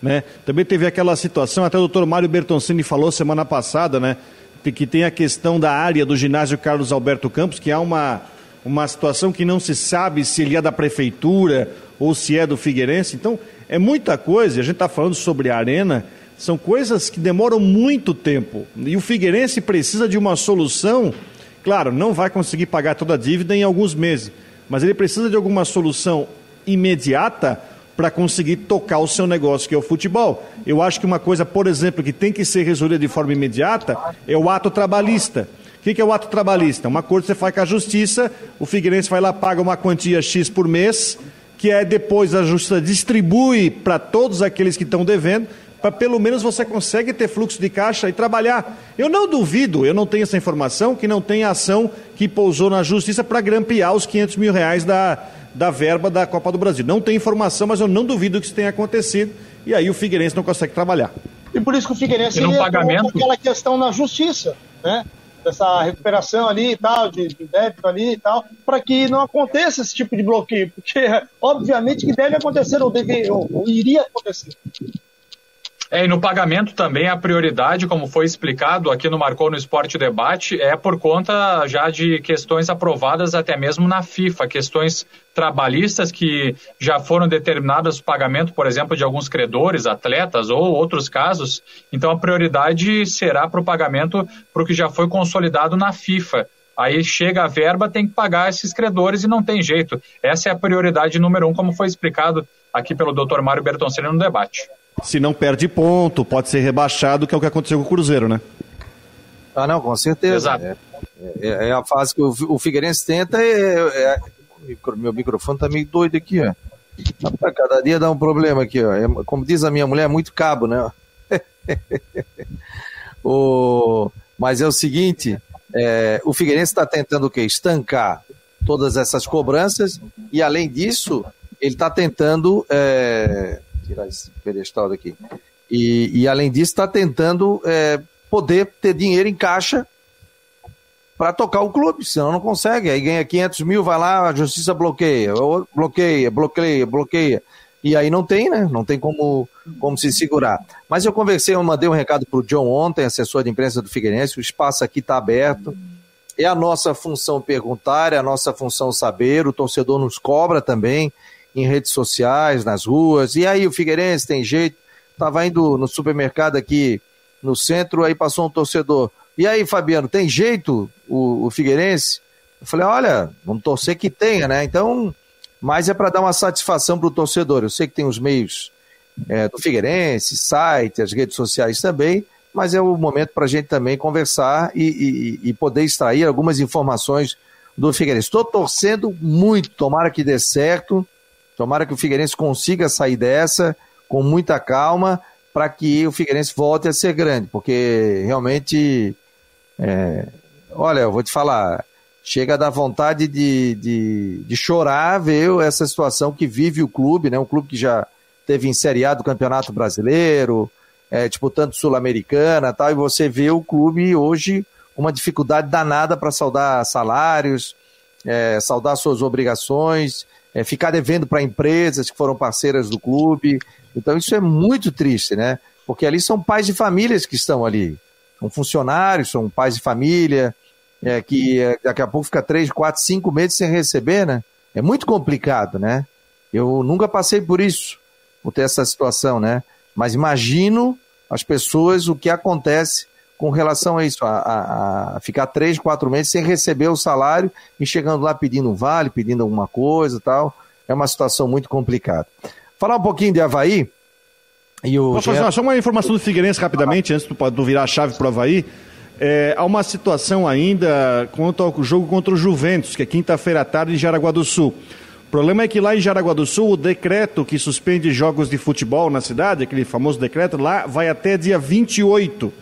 S3: Né? Também teve aquela situação, até o doutor Mário Bertoncini falou semana passada, né? Que tem a questão da área do ginásio Carlos Alberto Campos, que há uma, uma situação que não se sabe se ele é da prefeitura ou se é do Figueirense. Então, é muita coisa, a gente está falando sobre a arena, são coisas que demoram muito tempo. E o Figueirense precisa de uma solução, claro, não vai conseguir pagar toda a dívida em alguns meses, mas ele precisa de alguma solução imediata para conseguir tocar o seu negócio, que é o futebol. Eu acho que uma coisa, por exemplo, que tem que ser resolvida de forma imediata é o ato trabalhista. O que, é o ato trabalhista? Uma coisa que você faz com a justiça, o Figueirense vai lá, paga uma quantia X por mês, que é depois a justiça distribui para todos aqueles que estão devendo, para pelo menos você consegue ter fluxo de caixa e trabalhar. Eu não duvido, eu não tenho essa informação, que não tem ação que pousou na justiça para grampear os 500 mil reais da, da verba da Copa do Brasil. Não tem informação, mas eu não duvido que isso tenha acontecido. E aí o Figueirense não consegue trabalhar.
S4: E por isso que o Figueirense
S6: no pagamento...
S4: aquela questão na justiça, né? Dessa recuperação ali e tal, de, de débito ali e tal, para que não aconteça esse tipo de bloqueio, porque obviamente que deve acontecer ou, deve, ou, ou iria acontecer.
S6: É, e no pagamento também a prioridade, como foi explicado aqui no Marcou no Esporte Debate, é por conta já de questões aprovadas até mesmo na FIFA, questões trabalhistas que já foram determinadas o pagamento, por exemplo, de alguns credores, atletas ou outros casos. Então a prioridade será para o pagamento para o que já foi consolidado na FIFA. Aí chega a verba, tem que pagar esses credores e não tem jeito. Essa é a prioridade número um, como foi explicado aqui pelo Dr. Mário Bertoncini no debate.
S3: Se não perde ponto, pode ser rebaixado, que é o que aconteceu com o Cruzeiro, né?
S1: Ah, não, com certeza.
S6: Exato.
S1: É, é, é a fase que o, o Figueirense tenta. É, é, meu microfone tá meio doido aqui, ó. Cada dia dá um problema aqui, ó. É, como diz a minha mulher, é muito cabo, né? o, mas é o seguinte: é, o Figueirense está tentando o quê? Estancar todas essas cobranças e, além disso, ele está tentando é, tirar esse pedestal daqui. E, e além disso, está tentando é, poder ter dinheiro em caixa para tocar o clube, senão não consegue. Aí ganha 500 mil, vai lá, a justiça bloqueia, bloqueia, bloqueia, bloqueia. E aí não tem, né? Não tem como, como se segurar. Mas eu conversei, eu mandei um recado para o John ontem, assessor de imprensa do Figueirense, o espaço aqui está aberto. É a nossa função perguntar, é a nossa função saber, o torcedor nos cobra também em redes sociais, nas ruas. E aí, o Figueirense tem jeito? Tava indo no supermercado aqui no centro, aí passou um torcedor. E aí, Fabiano, tem jeito o, o Figueirense? Eu falei, olha, vamos torcer que tenha, né? Então, mas é para dar uma satisfação para o torcedor. Eu sei que tem os meios é, do Figueirense, site, as redes sociais também, mas é o momento para a gente também conversar e, e, e, poder extrair algumas informações do Figueirense. Estou torcendo muito, tomara que dê certo. Tomara que o Figueirense consiga sair dessa com muita calma para que o Figueirense volte a ser grande, porque realmente, é, olha, eu vou te falar, chega a dar vontade de, de, de, chorar ver essa situação que vive o clube, né? Um clube que já teve em Série A do Campeonato Brasileiro, é, disputando Sul-Americana tal, e você vê o clube hoje uma dificuldade danada para saldar salários, é, saldar suas obrigações, é, ficar devendo para empresas que foram parceiras do clube. Então isso é muito triste, né? Porque ali são pais de famílias que estão ali. São funcionários, são pais de família, é, que é, daqui a pouco fica três, quatro, cinco meses sem receber, né? É muito complicado, né? Eu nunca passei por isso, por ter essa situação, né? Mas imagino as pessoas, o que acontece com relação a isso, a, a, a, ficar três, quatro meses sem receber o salário e chegando lá pedindo um vale, pedindo alguma coisa tal. É uma situação muito complicada. Falar um pouquinho de Havaí.
S3: E o Posso fazer só uma informação do Figueirense rapidamente, antes do virar a chave para o Havaí. É, há uma situação ainda quanto ao jogo contra o Juventus, que é quinta-feira à tarde em Jaraguá do Sul. O problema é que lá em Jaraguá do Sul, o decreto que suspende jogos de futebol na cidade, aquele famoso decreto, lá vai até dia 28.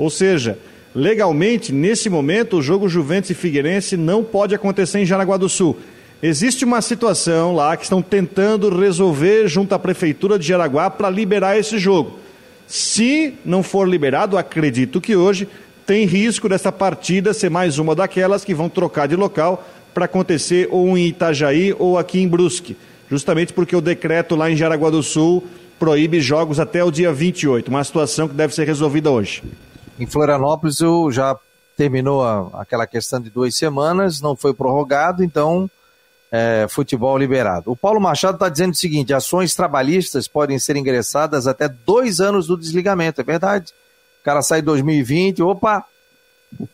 S3: Ou seja, legalmente, nesse momento, o jogo Juventus e Figueirense não pode acontecer em Jaraguá do Sul. Existe uma situação lá que estão tentando resolver junto à Prefeitura de Jaraguá para liberar esse jogo. Se não for liberado, acredito que hoje tem risco dessa partida ser mais uma daquelas que vão trocar de local para acontecer ou em Itajaí ou aqui em Brusque. Justamente porque o decreto lá em Jaraguá do Sul proíbe jogos até o dia 28, uma situação que deve ser resolvida hoje.
S1: Em Florianópolis eu já terminou a, aquela questão de duas semanas, não foi prorrogado, então é, futebol liberado. O Paulo Machado está dizendo o seguinte: ações trabalhistas podem ser ingressadas até dois anos do desligamento, é verdade. O cara sai em 2020, opa,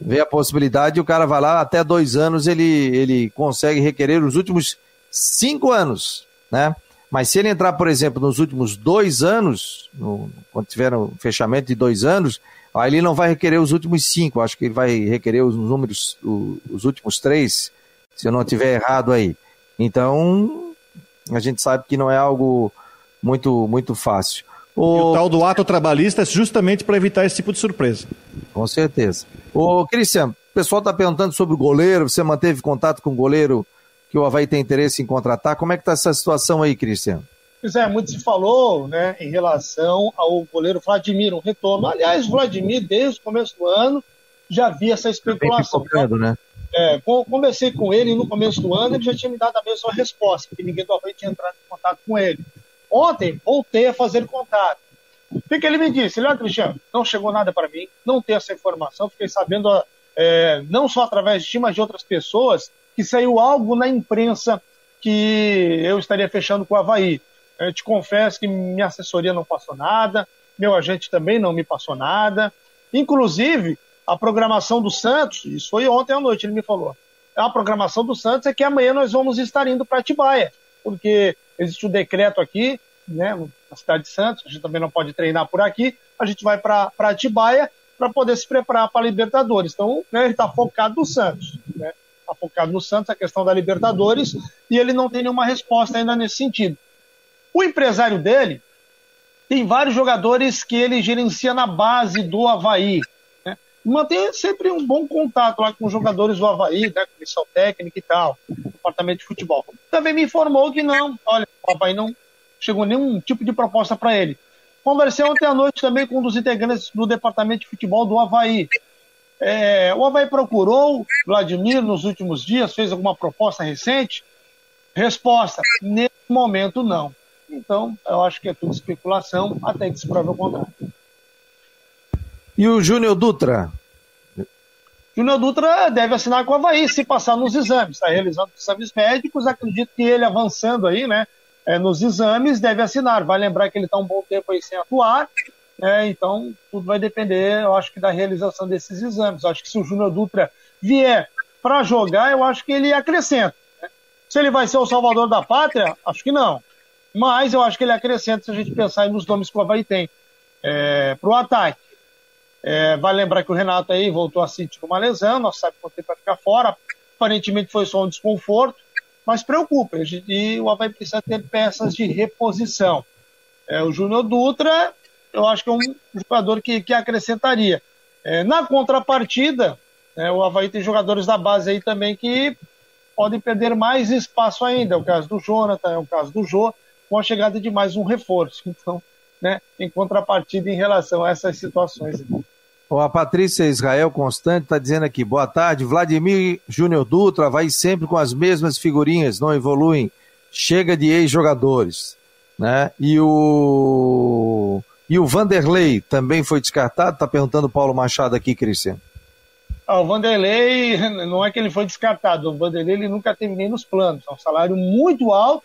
S1: vê a possibilidade o cara vai lá, até dois anos ele, ele consegue requerer os últimos cinco anos, né? Mas se ele entrar, por exemplo, nos últimos dois anos, no, quando tiver um fechamento de dois anos, aí ele não vai requerer os últimos cinco, acho que ele vai requerer os números, os, os últimos três, se eu não tiver errado aí. Então, a gente sabe que não é algo muito, muito fácil.
S3: O... E o tal do ato trabalhista é justamente para evitar esse tipo de surpresa.
S1: Com certeza. Ô, Cristian, o pessoal está perguntando sobre o goleiro, você manteve contato com o goleiro que o Havaí tem interesse em contratar. Como é que está essa situação aí, Cristian?
S4: Pois é, muito se falou né, em relação ao goleiro Vladimir, um retorno. Aliás, Vladimir, desde o começo do ano, já havia essa especulação.
S1: Cobrando, né?
S4: É, conversei com ele no começo do ano, ele já tinha me dado a mesma resposta, que ninguém do Havaí tinha entrado em contato com ele. Ontem, voltei a fazer contato. O que, que ele me disse? Ele, olha, Cristiano, não chegou nada para mim, não tenho essa informação, fiquei sabendo, é, não só através de ti, mas de outras pessoas, que saiu algo na imprensa que eu estaria fechando com o Havaí. Eu te confesso que minha assessoria não passou nada, meu agente também não me passou nada. Inclusive, a programação do Santos, isso foi ontem à noite, ele me falou. A programação do Santos é que amanhã nós vamos estar indo para Atibaia, porque existe um decreto aqui, né, na cidade de Santos, a gente também não pode treinar por aqui, a gente vai para Atibaia para poder se preparar para a Libertadores. Então, né, ele está focado no Santos, né? Está focado no Santos, a questão da Libertadores, e ele não tem nenhuma resposta ainda nesse sentido. O empresário dele tem vários jogadores que ele gerencia na base do Havaí mantém sempre um bom contato lá com os jogadores do Havaí, né, comissão técnica e tal, departamento de futebol. Também me informou que não, olha, o Havaí não chegou nenhum tipo de proposta para ele. Conversei ontem à noite também com um dos integrantes do departamento de futebol do Havaí. É, o Havaí procurou Vladimir nos últimos dias, fez alguma proposta recente? Resposta: nesse momento não. Então, eu acho que é tudo especulação até que se prove o contrário.
S1: E o Júnior Dutra?
S4: Júnior Dutra deve assinar com o Havaí, se passar nos exames. Está realizando exames médicos, acredito que ele avançando aí, né? É, nos exames, deve assinar. Vai lembrar que ele está um bom tempo aí sem atuar, né, então tudo vai depender, eu acho que, da realização desses exames. Eu acho que se o Júnior Dutra vier para jogar, eu acho que ele acrescenta. Né? Se ele vai ser o salvador da pátria, acho que não. Mas eu acho que ele acrescenta se a gente pensar nos nomes que o Havaí tem é, para o ataque. É, vai lembrar que o Renato aí voltou a sentir uma lesão, não sabe quanto tempo vai ficar fora. Aparentemente foi só um desconforto, mas preocupa. E o Havaí precisa ter peças de reposição. É, o Júnior Dutra, eu acho que é um jogador que, que acrescentaria. É, na contrapartida, é, o Havaí tem jogadores da base aí também que podem perder mais espaço ainda. É o caso do Jonathan, é o caso do Jô, com a chegada de mais um reforço. Então, né, em contrapartida em relação a essas situações.
S1: A Patrícia Israel Constante está dizendo aqui, boa tarde, Vladimir Júnior Dutra vai sempre com as mesmas figurinhas, não evoluem, chega de ex-jogadores, né? E o e o Vanderlei também foi descartado, está perguntando o Paulo Machado aqui, Cristiano.
S4: Ah, o Vanderlei, não é que ele foi descartado, o Vanderlei ele nunca teve nem nos planos, é um salário muito alto,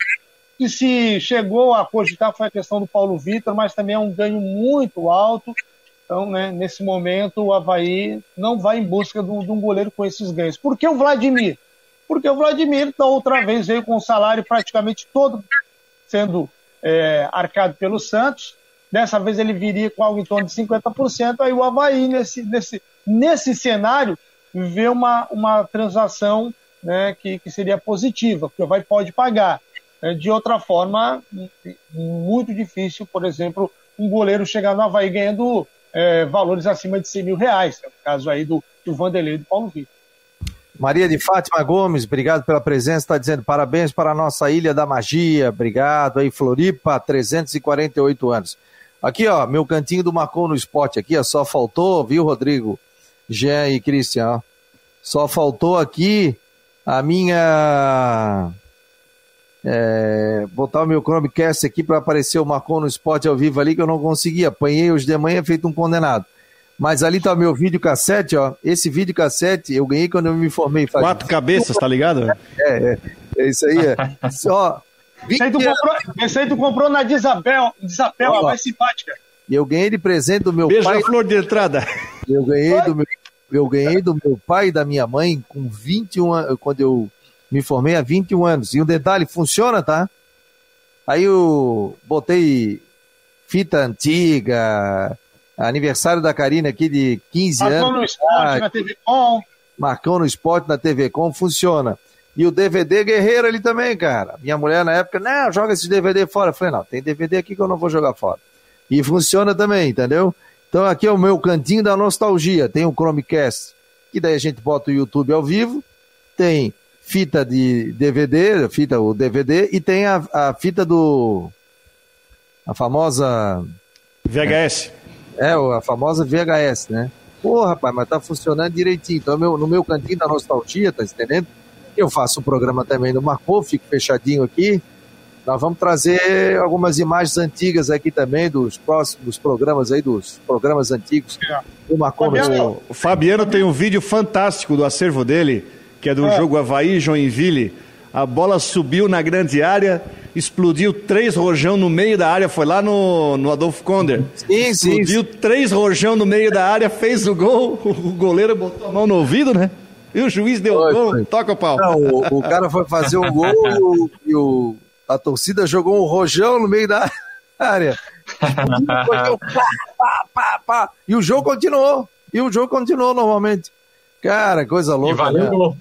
S4: que se chegou a cogitar foi a questão do Paulo Vitor, mas também é um ganho muito alto, então, né, nesse momento, o Havaí não vai em busca de um, goleiro com esses ganhos. Por que o Vladimir? Porque o Vladimir, da outra vez, veio com o salário praticamente todo sendo é, arcado pelo Santos. Dessa vez ele viria com algo em torno de 50%. Aí o Havaí, nesse, nesse, nesse cenário, vê uma, uma transação né, que, que seria positiva, porque o Havaí pode pagar. É, de outra forma, muito difícil, por exemplo, um goleiro chegar no Havaí ganhando é, valores acima de 100 mil reais. É o caso aí do, do Vanderlei e do Paulo Vitor.
S1: Maria de Fátima Gomes, obrigado pela presença, está dizendo parabéns para a nossa Ilha da Magia, obrigado aí, Floripa, 348 anos. Aqui, ó, meu cantinho do Marcou no Esporte aqui, ó, só faltou, viu, Rodrigo, Jean e Cristian, só faltou aqui a minha é, botar o meu Chromecast aqui para aparecer o Marcon no Esporte ao vivo ali, que eu não consegui. Apanhei hoje de manhã feito um condenado. Mas ali tá o meu vídeo cassete, ó. Esse vídeo cassete eu ganhei quando eu me formei. Faz...
S3: Quatro cabeças, tá ligado?
S1: É, é, é isso aí. É. Só.
S4: Esse aí, tu comprou, esse aí tu comprou na Disabel, Disabel, a mais simpática.
S1: Eu ganhei de presente do meu
S3: Beijo
S1: pai.
S3: a flor de entrada.
S1: Eu ganhei do meu, eu ganhei do meu pai e da minha mãe com 21 anos, quando eu me formei há 21 anos. E um detalhe, funciona, tá? Aí eu botei fita antiga, aniversário da Karina aqui de 15
S4: Marcou
S1: anos.
S4: no esporte, na TV Com.
S1: Marcão no esporte na TV Com funciona. E o DVD Guerreiro ali também, cara. Minha mulher na época, não, joga esse DVD fora. Eu falei, não, tem DVD aqui que eu não vou jogar fora. E funciona também, entendeu? Então aqui é o meu cantinho da nostalgia. Tem o Chromecast, que daí a gente bota o YouTube ao vivo. Tem fita de DVD, fita o DVD, e tem a, a fita do. A famosa.
S3: VHS.
S1: É, a famosa VHS, né? Pô, rapaz, mas tá funcionando direitinho. Então, meu, no meu cantinho da nostalgia, tá entendendo? Eu faço um programa também do Marcou, fico fechadinho aqui. Nós vamos trazer algumas imagens antigas aqui também, dos próximos programas aí, dos programas antigos do Marcou.
S3: O Fabiano tem um vídeo fantástico do acervo dele, que é do
S4: É.
S3: jogo Havaí Joinville. A bola subiu na grande área, explodiu três rojão no meio da área, foi lá no, no Adolfo Konder.
S1: Sim, sim,
S3: Explodiu três rojão no meio da área, fez o gol, o goleiro botou a mão no ouvido, né? E o juiz deu o
S1: Foi,
S3: gol,
S1: foi.
S3: toca o pau.
S1: Não, o, o cara foi fazer um gol e, o, e o- a torcida jogou um rojão no meio da área. Pá, pá, pá, pá. E o jogo continuou. E o jogo continuou normalmente. Cara, coisa
S6: E
S1: louca.
S6: valeu
S1: né?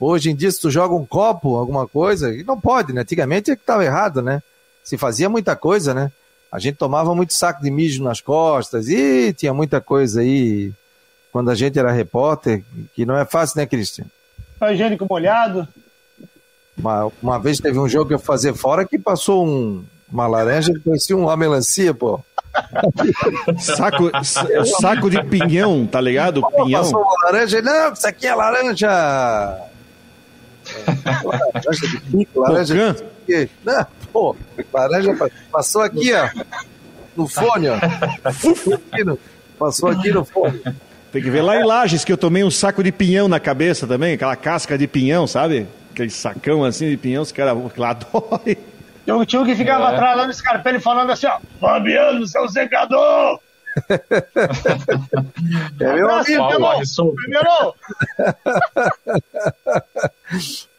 S1: Hoje em dia, se tu joga um copo, alguma coisa, e não pode, né? Antigamente é que estava errado, né? Se fazia muita coisa, né? A gente tomava muito saco de mijo nas costas e tinha muita coisa aí quando a gente era repórter, que não é fácil, né, Cristian?
S4: Higiênico molhado.
S1: Uma, uma vez teve um jogo que eu ia fazer fora que passou um, uma laranja que parecia uma melancia, pô.
S3: Saco, sa- saco de pinhão, tá ligado? Pinhão.
S1: Passou uma laranja, não, isso aqui é laranja. É, laranja de pico, laranja de quê? Não, pô, laranja pa- passou aqui, ó, no fone, ó. Passou aqui no, fone.
S3: Tem que ver lá em Lages que eu tomei um saco de pinhão na cabeça também, aquela casca de pinhão, sabe? Aquele sacão assim de pinhão, os caras lá dói.
S4: Tinha um tio que ficava atrás lá no Scarpelli falando assim, ó, Fabiano, seu secador!
S1: É meu amigo.
S6: Paulo! Arrisson.
S4: Fabiano!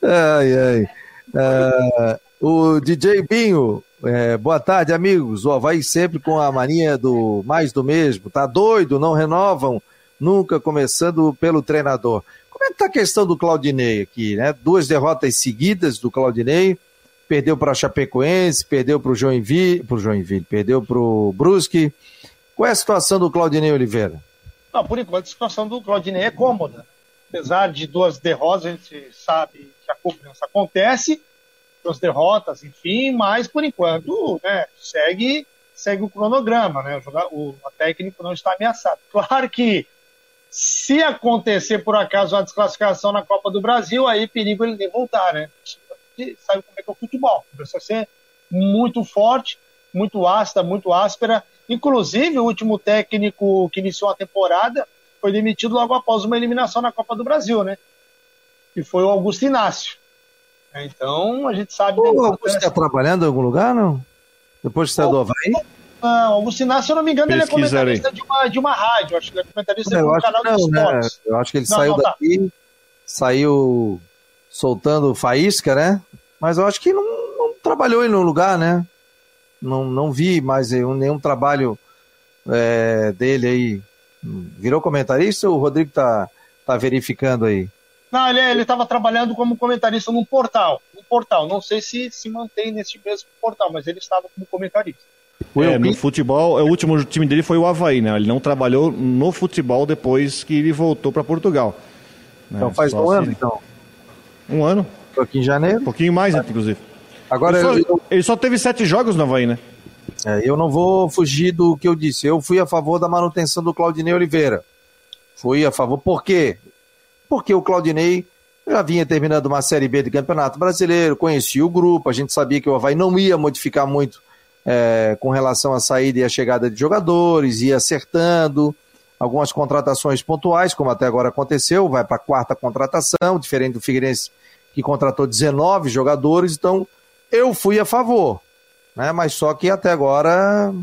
S1: Ai, ai. Ah, o DJ Binho, é, boa tarde, amigos. O Havaí sempre com a mania do mais do mesmo. Tá doido, não renovam, nunca começando pelo treinador. Como é que tá a questão do Claudinei aqui, né? Duas derrotas seguidas do Claudinei. Perdeu para Chapecoense, perdeu para o Joinville, pro Joinville, perdeu para o Brusque. Qual é a situação do Claudinei Oliveira?
S4: Não, por enquanto a situação do Claudinei é cômoda. Apesar de duas derrotas, a gente sabe que a cobrança acontece, duas derrotas, enfim, mas por enquanto né, segue, segue o cronograma, né? O, técnico não está ameaçado. Claro que se acontecer por acaso uma desclassificação na Copa do Brasil, aí perigo ele nem voltar, né? Sabe como é que é o futebol. Precisa ser muito forte, muito ácida, muito áspera. Inclusive, o último técnico que iniciou a temporada foi demitido logo após uma eliminação na Copa do Brasil, né? Que foi o Augusto Inácio. É, Então, a gente sabe
S1: O Augusto está trabalhando em algum lugar, não? Depois que saiu do Havaí?
S4: Não, Augusto Inácio, se eu não me engano, ele é comentarista de uma, de uma rádio. Acho que ele é comentarista de
S1: Eu
S4: um
S1: acho
S4: canal
S1: que
S4: de
S1: não, né?
S4: esportes.
S1: Eu acho que ele
S4: Não,
S1: saiu
S4: não, tá.
S1: daqui, saiu soltando faísca, né? Mas eu acho que não, não trabalhou em nenhum lugar, né? Não, não vi mais nenhum, nenhum trabalho é, dele aí. Virou comentarista ou o Rodrigo tá, tá verificando aí?
S4: Não, ele estava trabalhando como comentarista num portal. Num portal. Não sei se se mantém nesse mesmo portal, mas ele estava como comentarista.
S1: O
S3: É, no futebol, é, o último time dele foi o Havaí, né? Ele não trabalhou no futebol depois que ele voltou para Portugal. né?
S1: Então faz
S3: Só
S1: um
S3: se-
S1: ano, então.
S3: Um ano,
S1: Tô aqui em janeiro.
S3: um pouquinho mais, inclusive.
S1: Agora
S3: ele,
S1: eu,
S3: só, ele só teve sete jogos no Havaí, né?
S1: É, eu não vou fugir do que eu disse. Eu fui a favor da manutenção do Claudinei Oliveira. Fui a favor. Por quê? Porque o Claudinei já vinha terminando uma Série B de Campeonato Brasileiro, conhecia o grupo, a gente sabia que o Havaí não ia modificar muito é, com relação à saída e à chegada de jogadores, ia acertando algumas contratações pontuais, como até agora aconteceu, vai para a quarta contratação, diferente do Figueirense que contratou 19 jogadores, então eu fui a favor, né? mas só que até agora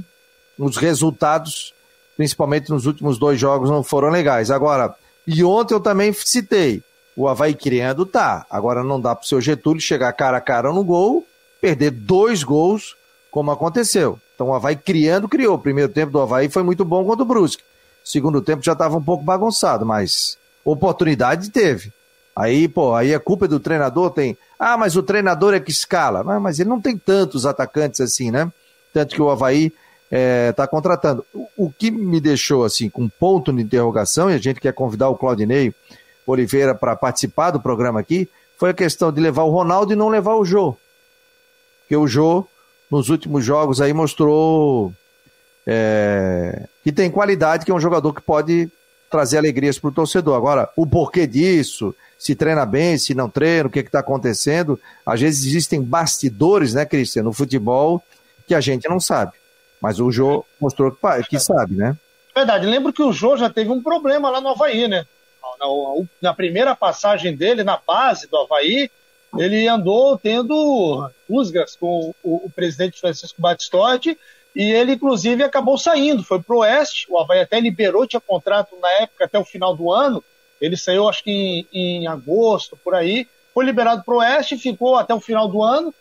S1: os resultados, principalmente nos últimos dois jogos, não foram legais. Agora, e ontem eu também citei, o Havaí criando tá, agora não dá para o seu Getúlio chegar cara a cara no gol, perder dois gols, como aconteceu. Então o Havaí criando, criou. O primeiro tempo do Havaí foi muito bom contra o Brusque. Segundo tempo já estava um pouco bagunçado, mas oportunidade teve. Aí, pô, aí a culpa é do treinador tem. Ah, mas o treinador é que escala. Mas, mas ele não tem tantos atacantes assim, né? Tanto que o Havaí está é, contratando. O, o, que me deixou assim com ponto de interrogação, e a gente quer convidar o Claudinei Oliveira para participar do programa aqui, foi a questão de levar o Ronaldo e não levar o Jô. Porque o Jô, nos últimos jogos aí, mostrou é, que tem qualidade, que é um jogador que pode trazer alegrias para o torcedor. Agora, o porquê disso, se treina bem, se não treina, o que está acontecendo. Às vezes existem bastidores, né, Cristian, no futebol que a gente não sabe. Mas o Jô mostrou que, que sabe, né?
S4: Verdade. Lembro que o Jô já teve um problema lá no Havaí, né? Na, na primeira passagem dele, na base do Havaí, ele andou tendo rusgas com o, o presidente Francisco Batistotti e ele, inclusive, acabou saindo. Foi para o Oeste, o Havaí até liberou, tinha contrato na época até o final do ano, ele saiu, acho que em, em agosto, por aí. Foi liberado para o Oeste, ficou até o final do ano,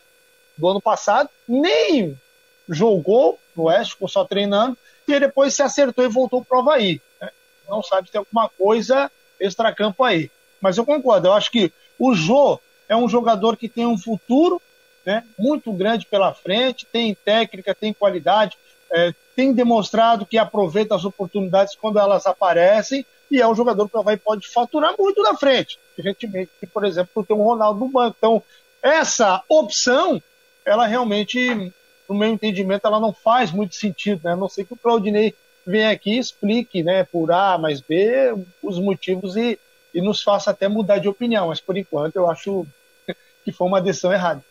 S4: do ano passado. Nem jogou no Oeste, ficou só treinando. E depois se acertou e voltou para o Havaí. Né? Não sabe se tem alguma coisa extracampo aí. Mas eu concordo, eu acho que o Jô é um jogador que tem um futuro né, muito grande pela frente, tem técnica, tem qualidade, é, tem demonstrado que aproveita as oportunidades quando elas aparecem e é um jogador que Havaí pode faturar muito na frente, diferentemente que, por exemplo, ter um Ronaldo no banco. Então, essa opção, ela realmente, no meu entendimento, ela não faz muito sentido, né? A não sei que o Claudinei venha aqui e explique, né, por A mais B, os motivos e, e nos faça até mudar de opinião, mas por enquanto eu acho que foi uma decisão errada.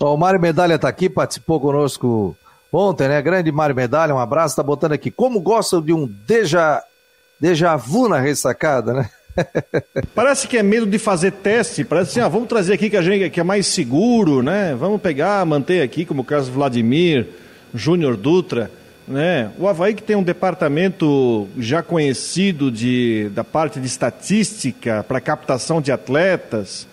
S1: O Mário Medalha está aqui, participou conosco ontem, né? Grande Mário Medalha, um abraço, está botando aqui. Como gostam de um déjà déjà vu na ressacada, né?
S3: Parece que é medo de fazer teste, parece assim, ah, vamos trazer aqui que a gente que é mais seguro, né? Vamos pegar, manter aqui, como o caso Vladimir, Júnior Dutra, né? O Havaí que tem um departamento já conhecido de, da parte de estatística para captação de atletas,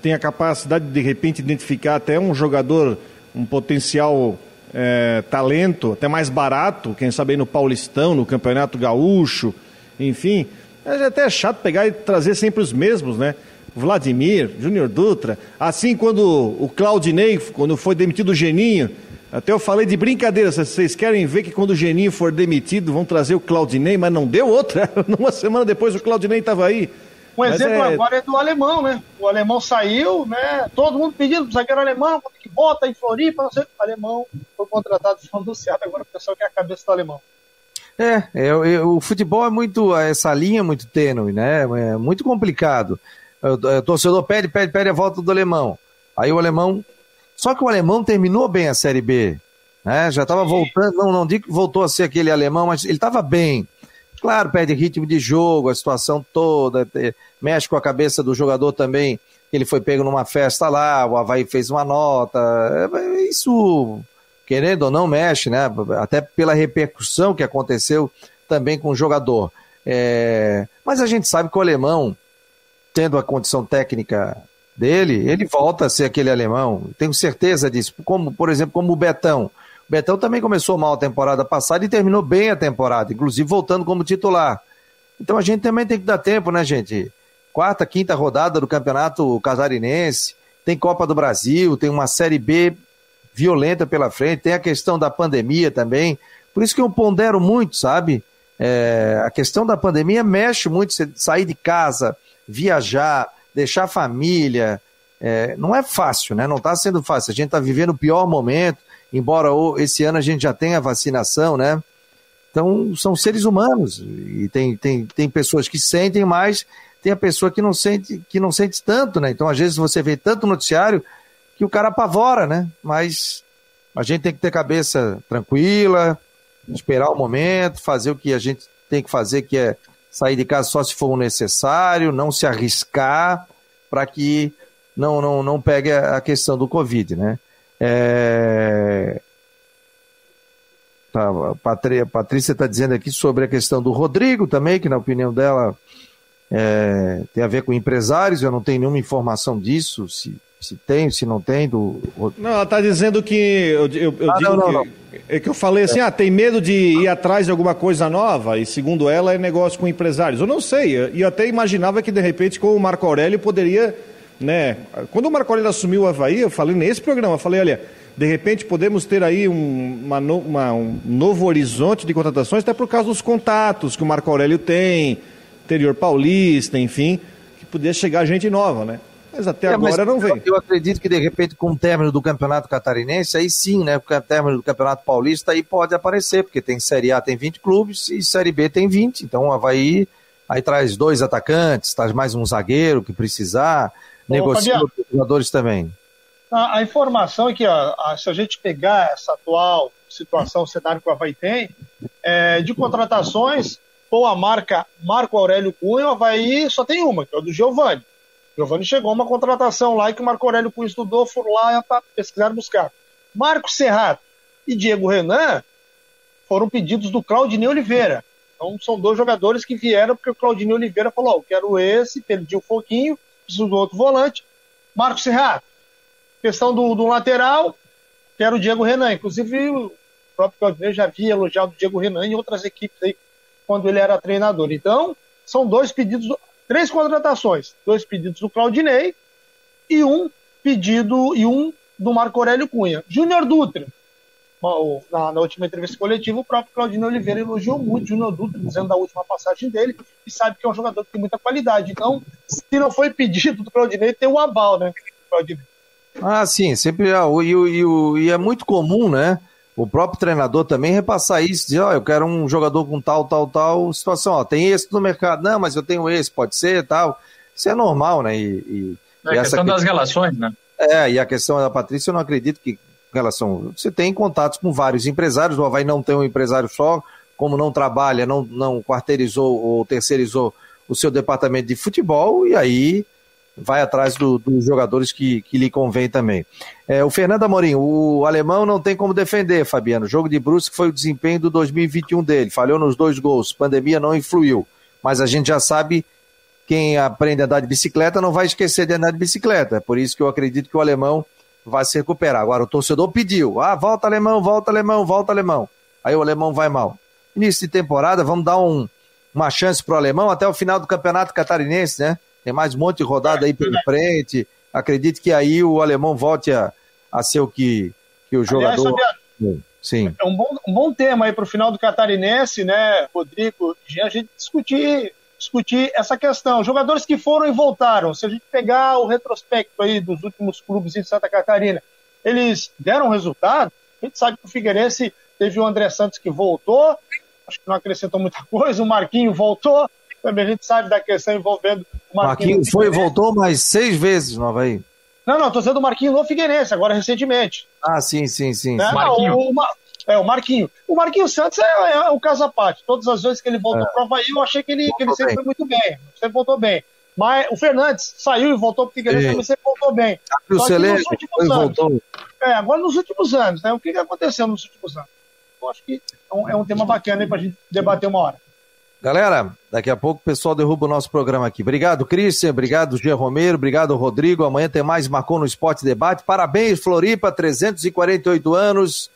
S3: tem a capacidade de, de repente identificar até um jogador, um potencial é, talento, até mais barato, quem sabe aí no Paulistão, no Campeonato Gaúcho, enfim, é até chato pegar e trazer sempre os mesmos, né? Vladimir, Júnior Dutra, assim quando o Claudinei, quando foi demitido o Geninho, até eu falei de brincadeira, vocês querem ver que quando o Geninho for demitido vão trazer o Claudinei, mas não deu outra, uma semana depois o Claudinei estava aí.
S4: Um mas exemplo é... agora é do alemão, né? O alemão saiu, né? Todo mundo pedindo pro zagueiro alemão, que bota em Floripa, não sei. O alemão foi contratado, foi anunciado, agora o pessoal quer a cabeça do alemão.
S1: É, é, é, o futebol é muito, essa linha é muito tênue, né? É muito complicado. O, torcedor pede, pede, pede a volta do alemão. Aí o alemão. Só que o alemão terminou bem a Série B. Né? Já estava voltando, não, não digo que voltou a ser aquele alemão, mas ele estava bem. Claro, perde ritmo de jogo, a situação toda, mexe com a cabeça do jogador também. Ele foi pego numa festa lá, o Havaí fez uma nota. É, isso querendo ou não, mexe, né? Até pela repercussão que aconteceu também com o jogador. É... Mas a gente sabe que o alemão, tendo a condição técnica dele, ele volta a ser aquele alemão. Tenho certeza disso. Como, por exemplo, como o Betão. Betão também começou mal a temporada passada e terminou bem a temporada, inclusive voltando como titular. Então a gente também tem que dar tempo, né, gente? Quarta, quinta rodada do Campeonato Casarinense, tem Copa do Brasil, tem uma Série B violenta pela frente, tem a questão da pandemia também. Por isso que eu pondero muito, sabe? É, a questão da pandemia mexe muito, você sair de casa, viajar, deixar a família. É, não é fácil, né? Não está sendo fácil. A gente está vivendo o pior momento, embora esse ano a gente já tenha vacinação, né? Então, são seres humanos e tem, tem, tem pessoas que sentem mais, tem a pessoa que não sente, que não sente tanto, né? Então, às vezes, você vê tanto noticiário que o cara apavora, né? Mas a gente tem que ter cabeça tranquila, esperar o momento, fazer o que a gente tem que fazer, que é sair de casa só se for necessário, não se arriscar para que não, não, não pegue a questão do Covid, né? É... Tá, a Patrícia está dizendo aqui sobre a questão do Rodrigo também, que na opinião dela é, tem a ver com empresários, eu não tenho nenhuma informação disso, se, se tem, se não tem. Do...
S3: Não, ela está dizendo que. Eu, eu, eu ah, digo não, não, que, não. É que eu falei assim: é. ah, tem medo de ir atrás de alguma coisa nova, e segundo ela é negócio com empresários. Eu não sei, e até imaginava que de repente com o Marco Aurélio poderia. Né? Quando o Marco Aurélio assumiu o Havaí, eu falei nesse programa, eu falei, olha de repente podemos ter aí um, uma, uma, um novo horizonte de contratações, até por causa dos contatos que o Marco Aurélio tem, interior paulista, enfim, que podia chegar gente nova, né? Mas até é, agora mas não vem.
S1: Eu, eu, acredito que de repente com o término do Campeonato Catarinense, aí sim, né? Porque o término do Campeonato Paulista aí pode aparecer, porque tem Série A tem 20 clubes e Série B tem 20. Então o Havaí aí traz dois atacantes, traz mais um zagueiro que precisar, negocia os jogadores também.
S4: A, a informação é que, ó, a, se a gente pegar essa atual situação, o cenário que o Havaí tem, é, de contratações, com a marca Marco Aurélio Cunha, o Havaí só tem uma, que é o do Giovanni. Giovanni chegou uma contratação lá que o Marco Aurélio Cunha estudou, foram lá para pesquisar e buscar. Marco Serrato e Diego Renan foram pedidos do Claudinei Oliveira. Então são dois jogadores que vieram porque o Claudinei Oliveira falou: oh, quero esse, perdi um pouquinho, preciso do outro volante. Marco Serrato, Questão do, do lateral, que era o Diego Renan. Inclusive, o próprio Claudinei já havia elogiado o Diego Renan em outras equipes aí, quando ele era treinador. Então, são dois pedidos, três contratações. Dois pedidos do Claudinei e um pedido, e um do Marco Aurélio Cunha. Júnior Dutra. Na, na, última entrevista coletiva, o próprio Claudinei Oliveira elogiou muito o Júnior Dutra, dizendo da última passagem dele, e sabe que é um jogador que tem muita qualidade. Então, se não foi pedido do Claudinei, tem o aval, né? Claudinei.
S1: Ah, sim, sempre. É, e, e, e é muito comum, né? O próprio treinador também repassar isso, dizer, ó, oh, eu quero um jogador com tal, tal, tal situação, ó, tem esse no mercado, não, mas eu tenho esse, pode ser, tal. Isso é normal, né? E,
S6: e, é a questão das relações, né?
S1: É, e a questão da Patrícia, eu não acredito que relação. Você tem contatos com vários empresários, o Havaí não tem um empresário só, como não trabalha, não, não quarteirizou ou terceirizou o seu departamento de futebol, e aí vai atrás do, dos jogadores que, que lhe convém também. É, o Fernando Amorim, o alemão não tem como defender, Fabiano. O jogo de Brusque foi o desempenho do 2021 dele, falhou nos dois gols, pandemia não influiu. Mas a gente já sabe quem aprende a andar de bicicleta não vai esquecer de andar de bicicleta. É por isso que eu acredito que o alemão vai se recuperar. Agora o torcedor pediu: ah, volta alemão, volta alemão, volta alemão. Aí o alemão vai mal. Início de temporada, vamos dar um, uma chance para o alemão até o final do campeonato catarinense, né? Tem mais um monte de rodada aí pela frente. Acredito que aí o alemão volte a, a ser o que, que o jogador. Aliás,
S4: Sim. É um bom, um bom tema aí para o final do Catarinense, né, Rodrigo? A gente discutir, discutir essa questão. Jogadores que foram e voltaram. Se a gente pegar o retrospecto aí dos últimos clubes em Santa Catarina, eles deram resultado. A gente sabe que o Figueirense teve o André Santos que voltou, acho que não acrescentou muita coisa. O Marquinho voltou, também a gente sabe da questão envolvendo
S1: o Marquinhos. Marquinhos foi e voltou mais seis vezes no Havaí.
S4: Não, não, tô dizendo o Marquinhos no Figueirense, agora recentemente.
S1: Ah, sim, sim, sim.
S4: Né? Marquinho. O, o, é, o Marquinho. O Marquinhos Santos é, é o caso à parte. Todas as vezes que ele voltou é. para o Havaí, eu achei que ele, que ele sempre foi muito bem. Sempre voltou bem. Mas o Fernandes saiu e voltou para o Figueirense, também sempre voltou bem.
S1: O Celeste foi anos, voltou.
S4: É, agora nos últimos anos, né? O que, que aconteceu nos últimos anos? Eu acho que é um, é um tema bacana para a gente debater uma hora.
S1: Galera, daqui a pouco o pessoal derruba o nosso programa aqui. Obrigado, Christian. Obrigado, Gia Romero. Obrigado, Rodrigo. Amanhã tem mais Marcou no Esporte Debate. Parabéns, Floripa, 348 anos.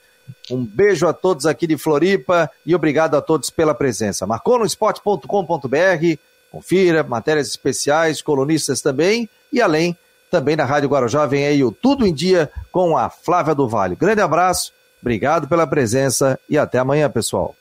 S1: Um beijo a todos aqui de Floripa e obrigado a todos pela presença. Marcou no esporte.com.br. Confira, matérias especiais, colunistas também. E além, também na Rádio Guarujá vem aí o Tudo em Dia com a Flávia do Vale. Grande abraço, obrigado pela presença e até amanhã, pessoal.